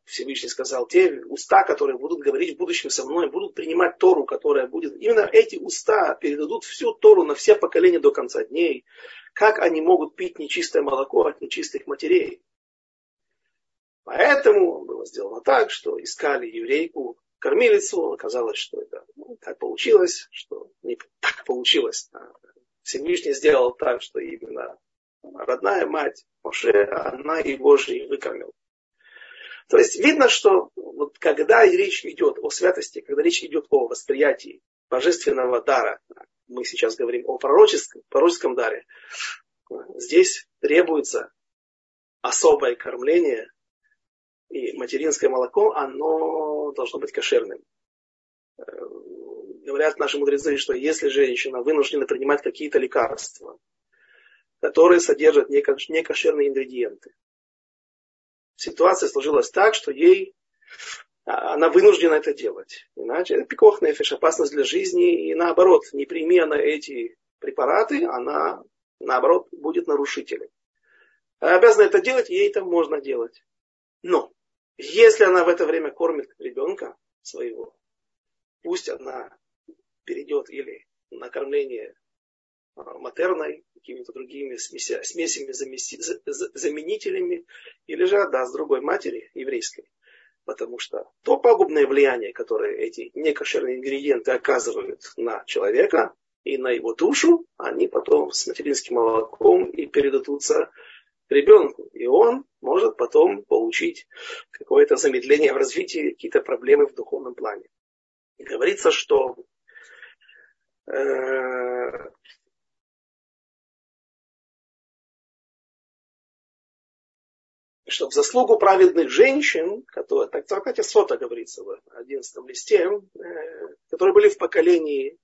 Всевышний сказал, те уста, которые будут говорить в будущем со мной, будут принимать Тору, которая будет. Именно эти уста передадут всю Тору на все поколения до конца дней. Как они могут пить нечистое молоко от нечистых матерей? Поэтому было сделано так, что искали еврейку, кормилицу. Оказалось, что это ну, так получилось, что не так получилось. А Всевышний сделал так, что именно родная мать Моше, она и выкормила. То есть видно, что вот когда речь идет о святости, когда речь идет о восприятии божественного дара, мы сейчас говорим о пророческом, пророческом даре, здесь требуется особое кормление, и материнское молоко, оно должно быть кошерным. Э, говорят наши мудрецы, что если женщина вынуждена принимать какие-то лекарства, которые содержат некошерные ингредиенты, ситуация сложилась так, что ей а, она вынуждена это делать. Иначе это пикох нефиш, опасность для жизни. И наоборот, не прими эти препараты, она наоборот будет нарушителем. Обязана это делать, ей это можно делать. Но если она в это время кормит ребенка своего, пусть она перейдет или на кормление а, матерной, какими-то другими смеся, смесями, заменителями, или же отдаст другой матери еврейской. Потому что то пагубное влияние, которое эти некошерные ингредиенты оказывают на человека и на его душу, они потом с материнским молоком и передадутся ребенку. И он может потом получить какое-то замедление в развитии, какие-то проблемы в духовном плане. И говорится, что э, что в заслугу праведных женщин, которые, так в Сота говорится в 11 листе, э, которые были в поколении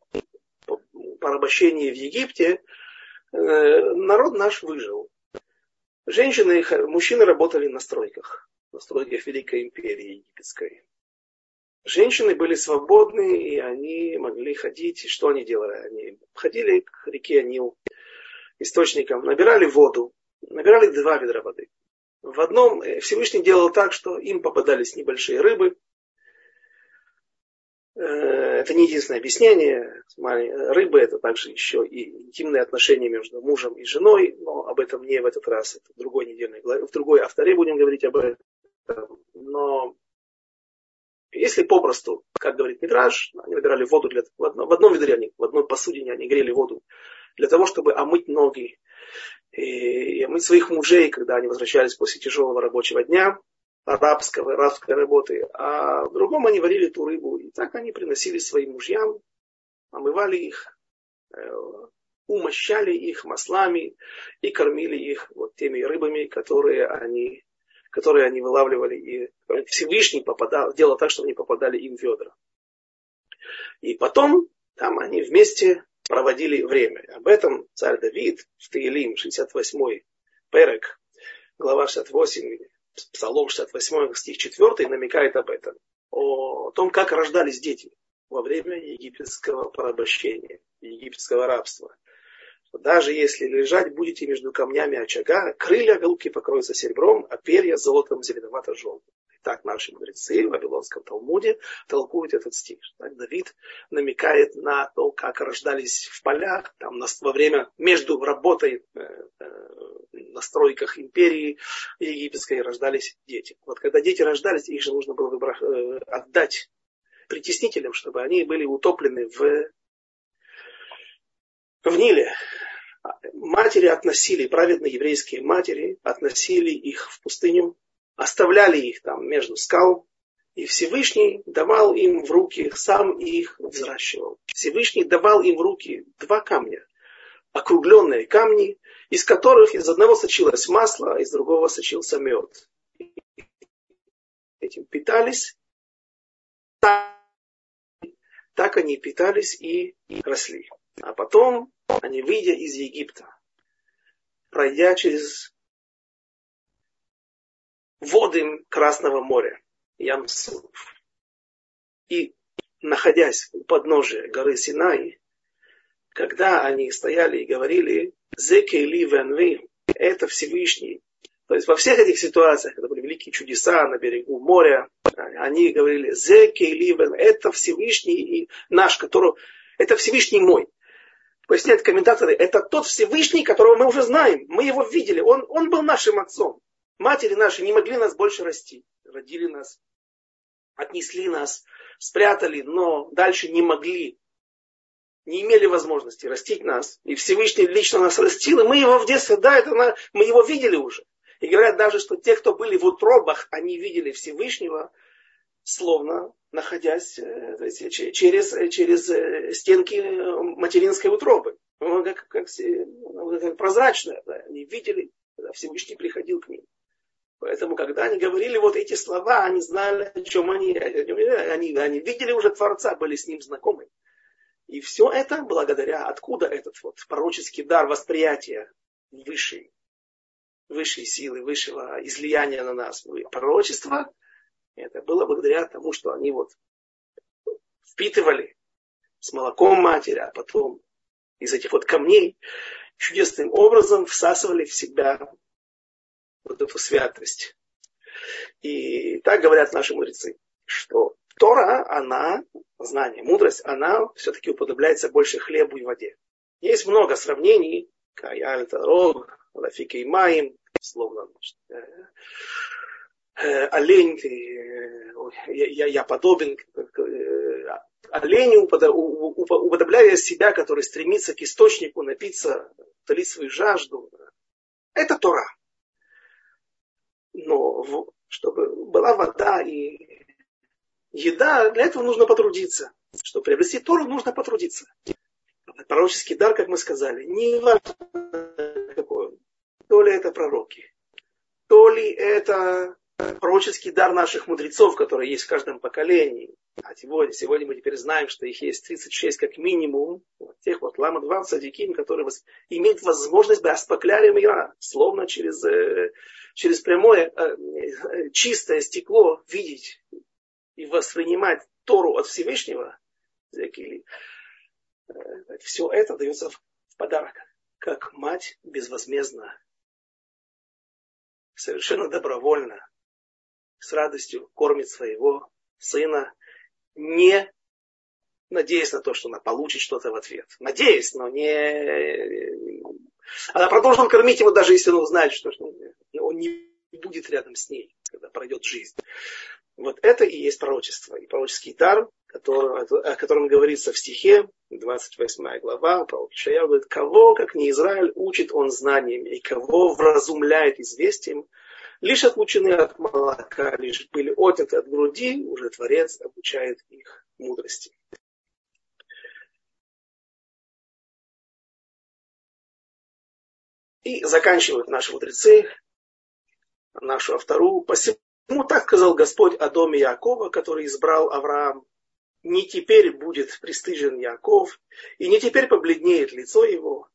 порабощения в Египте, э, народ наш выжил. Женщины и мужчины работали на стройках, на стройках Великой империи египетской. Женщины были свободны, и они могли ходить. Что они делали? Они ходили к реке Нил, источникам, набирали воду, набирали два ведра воды. В одном э, Всевышний делал так, что им попадались небольшие рыбы. Это не единственное объяснение. Рыбы это также еще и интимные отношения между мужем и женой, но об этом не в этот раз, это в другой недельной главе, в другой авторе будем говорить об этом. Но если попросту, как говорит Митраж, они набирали воду для, в, одном, в одном ведре, они, в одной посудине они грели воду для того, чтобы омыть ноги и, и мы своих мужей, когда они возвращались после тяжелого рабочего дня, арабского, арабской работы, а в другом они варили ту рыбу. И так они приносили своим мужьям, омывали их, э, умощали их маслами и кормили их вот теми рыбами, которые они, которые они вылавливали. И Всевышний попадал, делал так, чтобы они попадали им в ведра. И потом там они вместе проводили время. Об этом царь Давид в Таилим, 68-й перек, глава 68, псалом 68, стих 4, намекает об этом. О том, как рождались дети во время египетского порабощения, египетского рабства. Даже если лежать будете между камнями очага, крылья голубки покроются серебром, а перья золотом зеленовато-желтым. Так наши мудрецы в Вавилонском Талмуде толкуют этот стих. Так Давид намекает на то, как рождались в полях, там, во время между работой э, э, на стройках империи египетской рождались дети. Вот когда дети рождались, их же нужно было выбрать, э, отдать притеснителям, чтобы они были утоплены в, в Ниле. Матери относили, праведные еврейские матери относили их в пустыню оставляли их там между скал, И Всевышний давал им в руки, сам их взращивал. Всевышний давал им в руки два камня, округленные камни, из которых из одного сочилось масло, а из другого сочился мед. Этим питались, так, они питались и росли. А потом они, выйдя из Египта, пройдя через воды Красного моря, Ямсуф. И находясь у подножия горы Синай, когда они стояли и говорили «Зекейли венви» – это Всевышний. То есть во всех этих ситуациях, когда были великие чудеса на берегу моря, они говорили «Зекейли вен» – это Всевышний и наш, который, это Всевышний мой. Поясняют комментаторы, это тот Всевышний, которого мы уже знаем, мы его видели, он, он был нашим отцом. Матери наши не могли нас больше расти, родили нас отнесли нас, спрятали, но дальше не могли, не имели возможности растить нас. И Всевышний лично нас растил, и мы его в детстве, да, это мы его видели уже. И говорят даже, что те, кто были в утробах, они видели Всевышнего, словно находясь э, через, через э, стенки материнской утробы. Как, как, как прозрачное. Да. Они видели, когда Всевышний приходил к ним. Поэтому, когда они говорили вот эти слова, они знали, о чем они, они, они видели уже Творца, были с ним знакомы. И все это благодаря, откуда этот вот пророческий дар восприятия высшей, высшей силы, высшего излияния на нас. Пророчество, это было благодаря тому, что они вот впитывали с молоком матери, а потом из этих вот камней чудесным образом всасывали в себя вот эту святость. И так говорят наши мудрецы, что Тора, она, знание, мудрость, она все-таки уподобляется больше хлебу и воде. Есть много сравнений, Каяль Тарог, Лафика и Маим, словно э, э, олень, э, я, я подобен э, оленю, уподобляя себя, который стремится к источнику напиться, утолить свою жажду. Это Тора. Но чтобы была вода и еда, для этого нужно потрудиться. Чтобы приобрести Тору, нужно потрудиться. Пророческий дар, как мы сказали, не важно какой он. То ли это пророки, то ли это пророческий дар наших мудрецов, который есть в каждом поколении. А сегодня, сегодня мы теперь знаем, что их есть 36 как минимум. Вот тех вот лама 20 садиким, которые имеют возможность бы аспакляли мира, словно через э, через прямое э, э, чистое стекло видеть и воспринимать Тору от Всевышнего, все это дается в подарок, как мать безвозмездно, совершенно добровольно, с радостью кормит своего сына, не надеясь на то, что она получит что-то в ответ. Надеясь, но не... Она продолжит кормить его, даже если он узнает, что он не будет рядом с ней, когда пройдет жизнь. Вот это и есть пророчество. И пророческий дар, который, о котором говорится в стихе, 28 глава, пророк Ишая говорит, кого, как не Израиль, учит он знаниями, и кого вразумляет известием, лишь отлучены от молока, лишь были отняты от груди, уже Творец обучает их мудрости. И заканчивают наши мудрецы нашу автору. Посему так сказал Господь о доме Якова, который избрал Авраам. Не теперь будет пристыжен Яков, и не теперь побледнеет лицо его,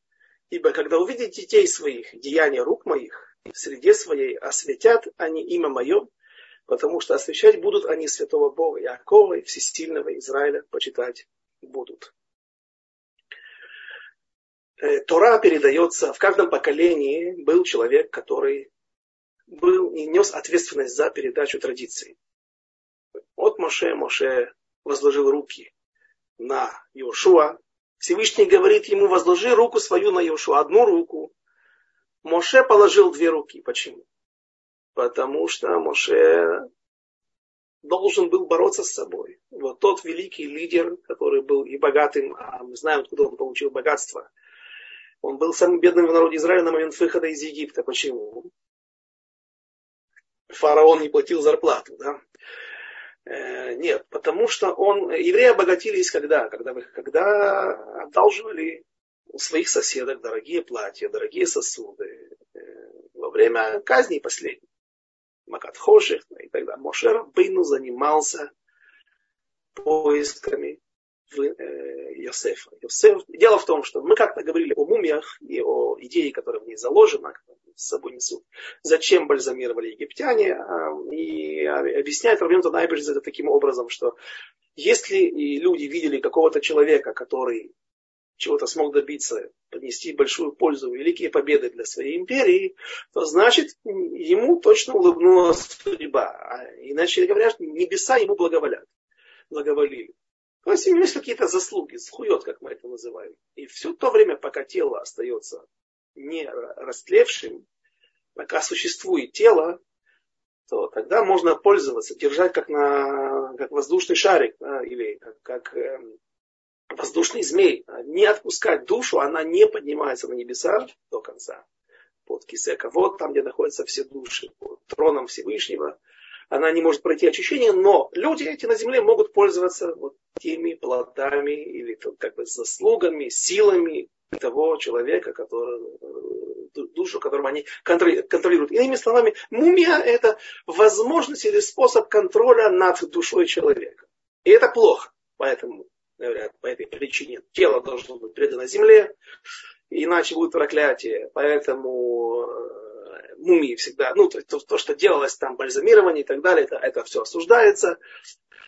ибо когда увидят детей своих, деяния рук моих, в среде своей осветят они имя мое, потому что освящать будут они святого Бога Якова и всесильного Израиля почитать будут. Э, Тора передается, в каждом поколении был человек, который был и нес ответственность за передачу традиции. От Моше Моше возложил руки на Иошуа. Всевышний говорит ему, возложи руку свою на Иошуа, одну руку. Моше положил две руки. Почему? Потому что Моше должен был бороться с собой. Вот тот великий лидер, который был и богатым, а мы знаем, откуда он получил богатство. Он был самым бедным в народе Израиля на момент выхода из Египта. Почему? фараон не платил зарплату. Да? Э, нет, потому что он, евреи обогатились когда? Когда, когда одалживали у своих соседок дорогие платья, дорогие сосуды э, во время казни последней. Макат Хоших и так далее. Мошер Бейну занимался поисками э, Йосефа. Йосеф. Дело в том, что мы как-то говорили о мумиях и о идее, которая в ней заложена, с собой несут. Зачем бальзамировали египтяне? А, и объясняет Равен Танайберж это таким образом, что если люди видели какого-то человека, который чего-то смог добиться, поднести большую пользу, великие победы для своей империи, то значит ему точно улыбнулась судьба. А иначе говоря, небеса ему благоволят, благоволили. То есть у него есть какие-то заслуги, схует, как мы это называем. И все то время, пока тело остается не растлевшим, пока существует тело, то тогда можно пользоваться, держать как, на, как воздушный шарик да, или как, как э, воздушный змей. Не отпускать душу, она не поднимается на небеса до конца. Под кисека, вот там, где находятся все души, под троном Всевышнего. Она не может пройти очищение, но люди эти на земле могут пользоваться вот теми плодами или как бы заслугами, силами того человека, который душу, которую они контролируют. Иными словами, мумия – это возможность или способ контроля над душой человека. И это плохо. Поэтому, говорят, по этой причине тело должно быть предано земле, иначе будет проклятие. Поэтому э, мумии всегда, ну, то, то, что делалось там, бальзамирование и так далее, это, это все осуждается.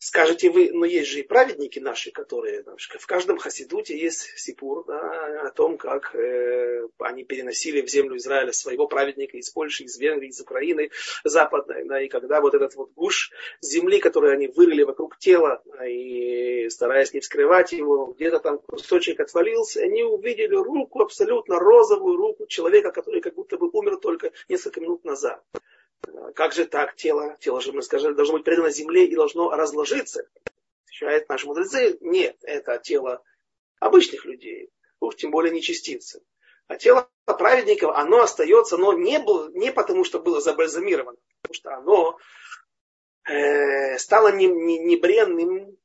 Скажете вы, но есть же и праведники наши, которые в каждом хасидуте есть сипур да, о том, как э, они переносили в землю Израиля своего праведника из Польши, из Венгрии, из Украины западной. Да, и когда вот этот вот гуш земли, который они вырыли вокруг тела, и стараясь не вскрывать его, где-то там кусочек отвалился, они увидели руку, абсолютно розовую руку человека, который как будто бы умер только несколько минут назад. Как же так тело? Тело же, мы сказали, должно быть предано земле и должно разложиться. Отвечают наши мудрецы, нет, это тело обычных людей, уж тем более не частицы. А тело праведников, оно остается, но не, было, не потому, что было забальзамировано, потому что оно э, стало не, не, небренным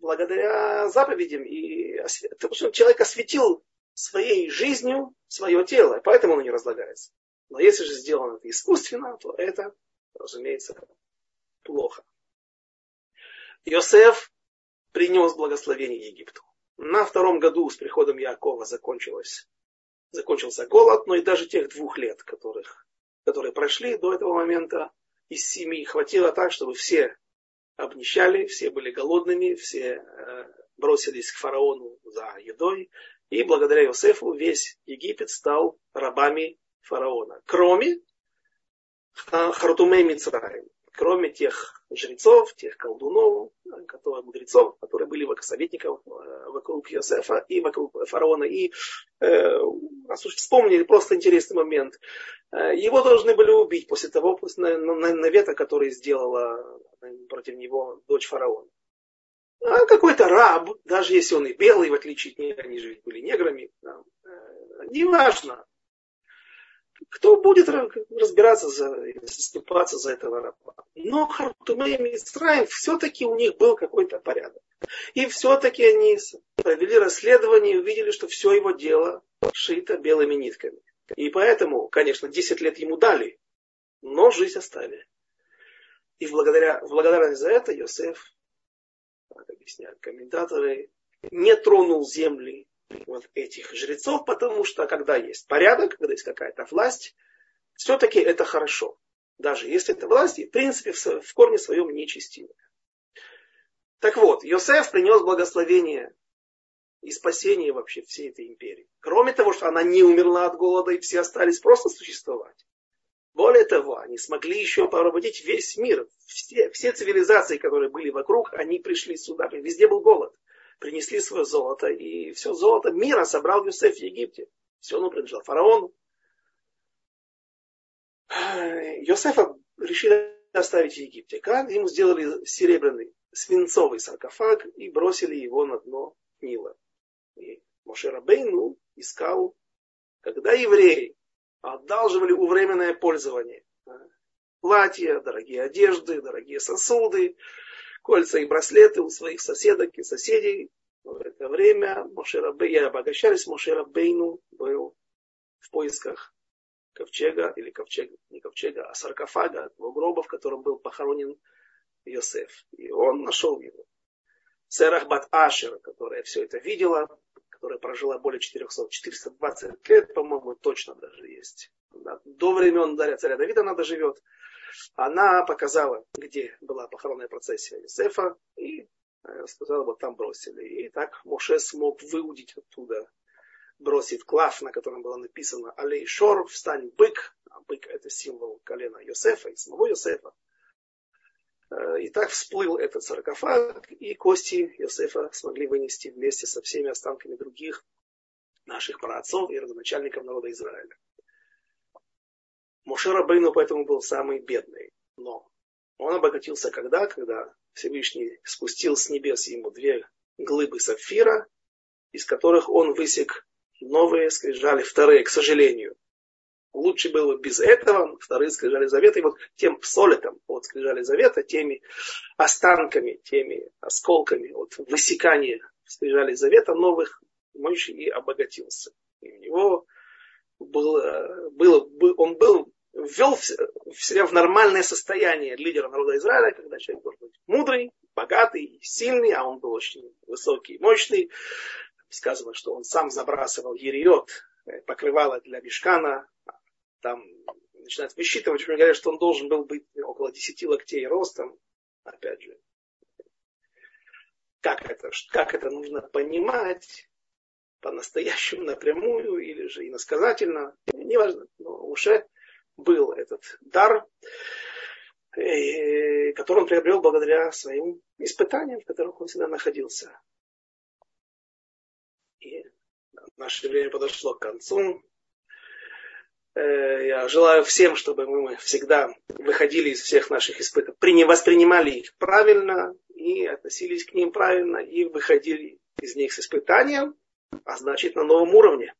благодаря заповедям. И потому что человек осветил своей жизнью свое тело, поэтому оно не разлагается. Но если же сделано это искусственно, то это, разумеется, плохо. Иосиф принес благословение Египту. На втором году с приходом Якова закончилось, закончился голод, но и даже тех двух лет, которых, которые прошли до этого момента, из семьи хватило так, чтобы все обнищали, все были голодными, все э, бросились к фараону за едой. И благодаря Иосифу весь Египет стал рабами фараона, кроме Хартумей Мицраим, кроме тех жрецов, тех колдунов, которые, мудрецов, которые были советников э, вокруг Иосифа и вокруг фараона. И э, уж вспомнили, просто интересный момент. Э, его должны были убить после того, после навета, который сделала против него дочь фараона. А какой-то раб, даже если он и белый, в отличие от них, они же были неграми, да, неважно, кто будет разбираться, за, заступаться за этого раба. Но Хартумей Мисраим все-таки у них был какой-то порядок. И все-таки они провели расследование и увидели, что все его дело шито белыми нитками. И поэтому, конечно, 10 лет ему дали, но жизнь оставили. И благодаря, благодаря за это Йосеф, как объясняют комментаторы, не тронул земли вот этих жрецов, потому что когда есть порядок, когда есть какая-то власть, все-таки это хорошо. Даже если это власть, в принципе, в корне своем нечестивая. Так вот, Йосеф принес благословение и спасение вообще всей этой империи. Кроме того, что она не умерла от голода, и все остались просто существовать. Более того, они смогли еще поработить весь мир. Все, все цивилизации, которые были вокруг, они пришли сюда. Везде был голод принесли свое золото, и все золото мира собрал Юсеф в Египте. Все оно принадлежало фараону. Йосефа решили оставить в Египте. Как? Ему сделали серебряный свинцовый саркофаг и бросили его на дно Нила. И Мошерабейну искал, когда евреи одалживали у временное пользование платья, дорогие одежды, дорогие сосуды, кольца и браслеты у своих соседок и соседей. В это время Мошера и обогащались. Мошера Бейну был в поисках ковчега, или ковчега, не ковчега, а саркофага, того гроба, в котором был похоронен Йосеф. И он нашел его. Серах Бат Ашер, которая все это видела, которая прожила более 400, 420 лет, по-моему, точно даже есть. До времен царя Давида она доживет. Она показала, где была похоронная процессия Иосифа, и э, сказала, вот там бросили. И так Моше смог выудить оттуда, бросит клав, на котором было написано Алей Шор, встань бык. А бык это символ колена Йосефа и самого Йосефа. Э, и так всплыл этот саркофаг, и кости Иосифа смогли вынести вместе со всеми останками других наших праотцов и родоначальников народа Израиля. Мошера Бейну поэтому был самый бедный. Но он обогатился когда? Когда Всевышний спустил с небес ему две глыбы сапфира, из которых он высек новые скрижали, вторые, к сожалению, лучше было без этого, вторые скрижали завета, и вот тем солитом от скрижали завета, теми останками, теми осколками от высекания скрижали завета новых, Мойши и обогатился. И у него было, было, он был, ввел в себя в нормальное состояние лидера народа Израиля, когда человек должен быть мудрый, богатый, сильный, а он был очень высокий, мощный. Сказано, что он сам забрасывал ериот, покрывало для мешкана, там начинают высчитывать, что говорят, что он должен был быть около 10 локтей ростом. Опять же, как это, как это нужно понимать по-настоящему напрямую или же иносказательно, неважно, но уже был этот дар, э, который он приобрел благодаря своим испытаниям, в которых он всегда находился. И наше время подошло к концу. Э, я желаю всем, чтобы мы всегда выходили из всех наших испытаний, воспринимали их правильно и относились к ним правильно, и выходили из них с испытанием, а значит на новом уровне.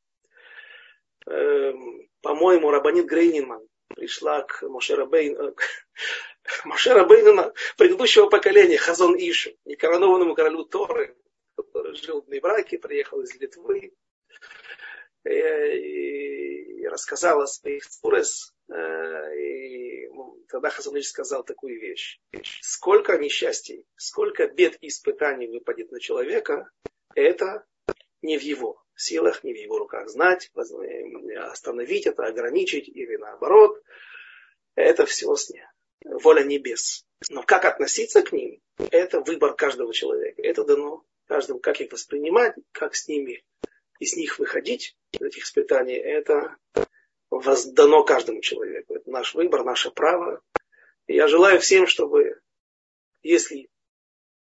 По-моему, Рабанит Грейнинман пришла к Мошерабейну, э, к Мошерабейну предыдущего поколения, Хазон Ишу, некоронованному королю Торы, который жил в Небраке, приехал из Литвы, Э, и рассказал о своих цурес, э, и тогда Хазаныч сказал такую вещь. Сколько несчастий, сколько бед и испытаний выпадет на человека, это не в его силах, не в его руках знать, остановить это, ограничить или наоборот. Это все с ним. Воля небес. Но как относиться к ним, это выбор каждого человека. Это дано каждому, как их воспринимать, как с ними из них выходить, из этих испытаний, это воздано каждому человеку. Это наш выбор, наше право. И я желаю всем, чтобы, если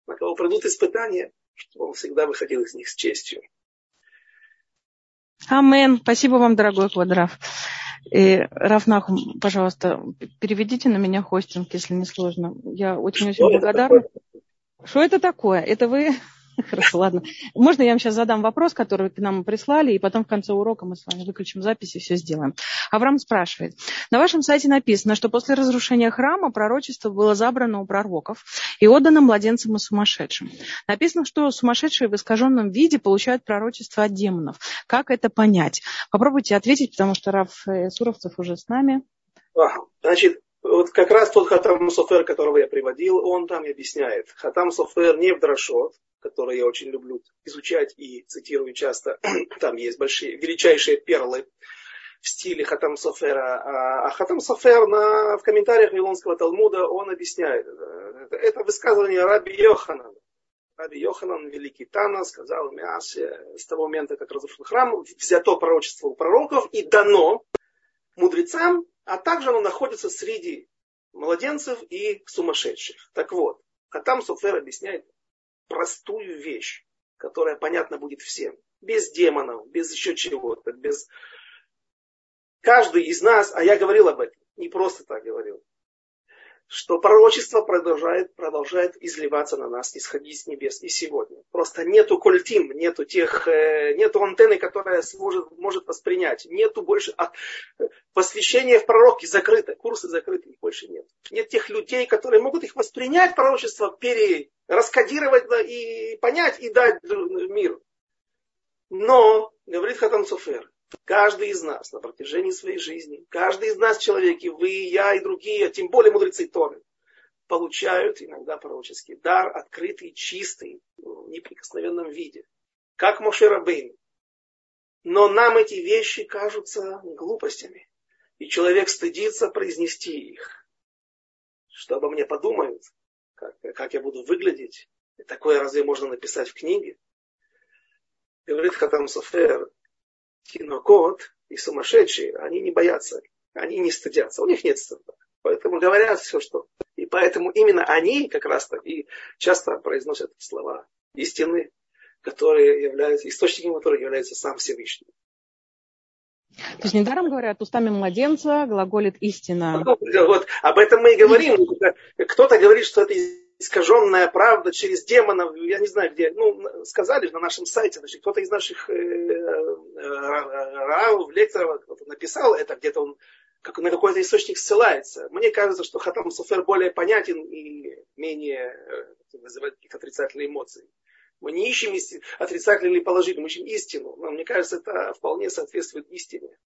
на кого придут испытания, чтобы он всегда выходил из них с честью. Амен. Спасибо вам, дорогой Квадраф. И, Рафнахум, пожалуйста, переведите на меня хостинг, если не сложно. Я очень-очень благодарна. Что это такое? Это вы Хорошо, ладно. Можно я вам сейчас задам вопрос, который к нам прислали, и потом в конце урока мы с вами выключим запись и все сделаем. Авраам спрашивает. На вашем сайте написано, что после разрушения храма пророчество было забрано у пророков и отдано младенцам и сумасшедшим. Написано, что сумасшедшие в искаженном виде получают пророчество от демонов. Как это понять? Попробуйте ответить, потому что Раф э, Суровцев уже с нами. Значит, вот как раз тот Хатам Софер, которого я приводил, он там объясняет. Хатам Софер не в Драшот, который я очень люблю изучать и цитирую часто. Там есть большие, величайшие перлы в стиле Хатам Софера. А, Хатам Софер на, в комментариях Вавилонского Талмуда он объясняет. Это высказывание Раби Йоханана. Раби Йоханан, великий Тана, сказал Мясе, с того момента, как разрушен храм, взято пророчество у пророков и дано мудрецам а также оно находится среди младенцев и сумасшедших. Так вот, Хатам Софер объясняет простую вещь, которая понятна будет всем. Без демонов, без еще чего-то, без... Каждый из нас, а я говорил об этом, не просто так говорил, что пророчество продолжает, продолжает изливаться на нас, исходить с небес и сегодня. Просто нету культим, нету тех, э, нету антенны, которая сможет, может воспринять. Нету больше, а, посвящение в пророки закрыто, курсы закрыты, их больше нет. Нет тех людей, которые могут их воспринять, пророчество, перераскодировать и понять и дать миру. Но, говорит Хатам Софер, Каждый из нас на протяжении своей жизни, каждый из нас человек, и вы, я, и другие, тем более мудрецы Торы, получают иногда пророческий дар, открытый, чистый, в неприкосновенном виде. Как Моше Бейн. Но нам эти вещи кажутся глупостями. И человек стыдится произнести их. Что обо мне подумают? Как, как я буду выглядеть? И такое разве можно написать в книге? Говорит Хатам Софер, Кинокот и сумасшедшие, они не боятся, они не стыдятся, у них нет стыда. Поэтому говорят все, что... И поэтому именно они как раз так и часто произносят слова истины, которые являются, источником которых является сам Всевышний. То есть недаром говорят, устами младенца глаголит истина. Вот, об этом мы и говорим. Кто-то говорит, что это искаженная правда через демонов, я не знаю где, ну, сказали на нашем сайте, значит, кто-то из наших э, э, равов, лекторов написал это, где-то он как на какой-то источник ссылается. Мне кажется, что Хатам Суфер более понятен и менее э, вызывает каких-то отрицательные эмоции. Мы не ищем отрицательный или положительный, мы ищем истину. Но мне кажется, это вполне соответствует истине.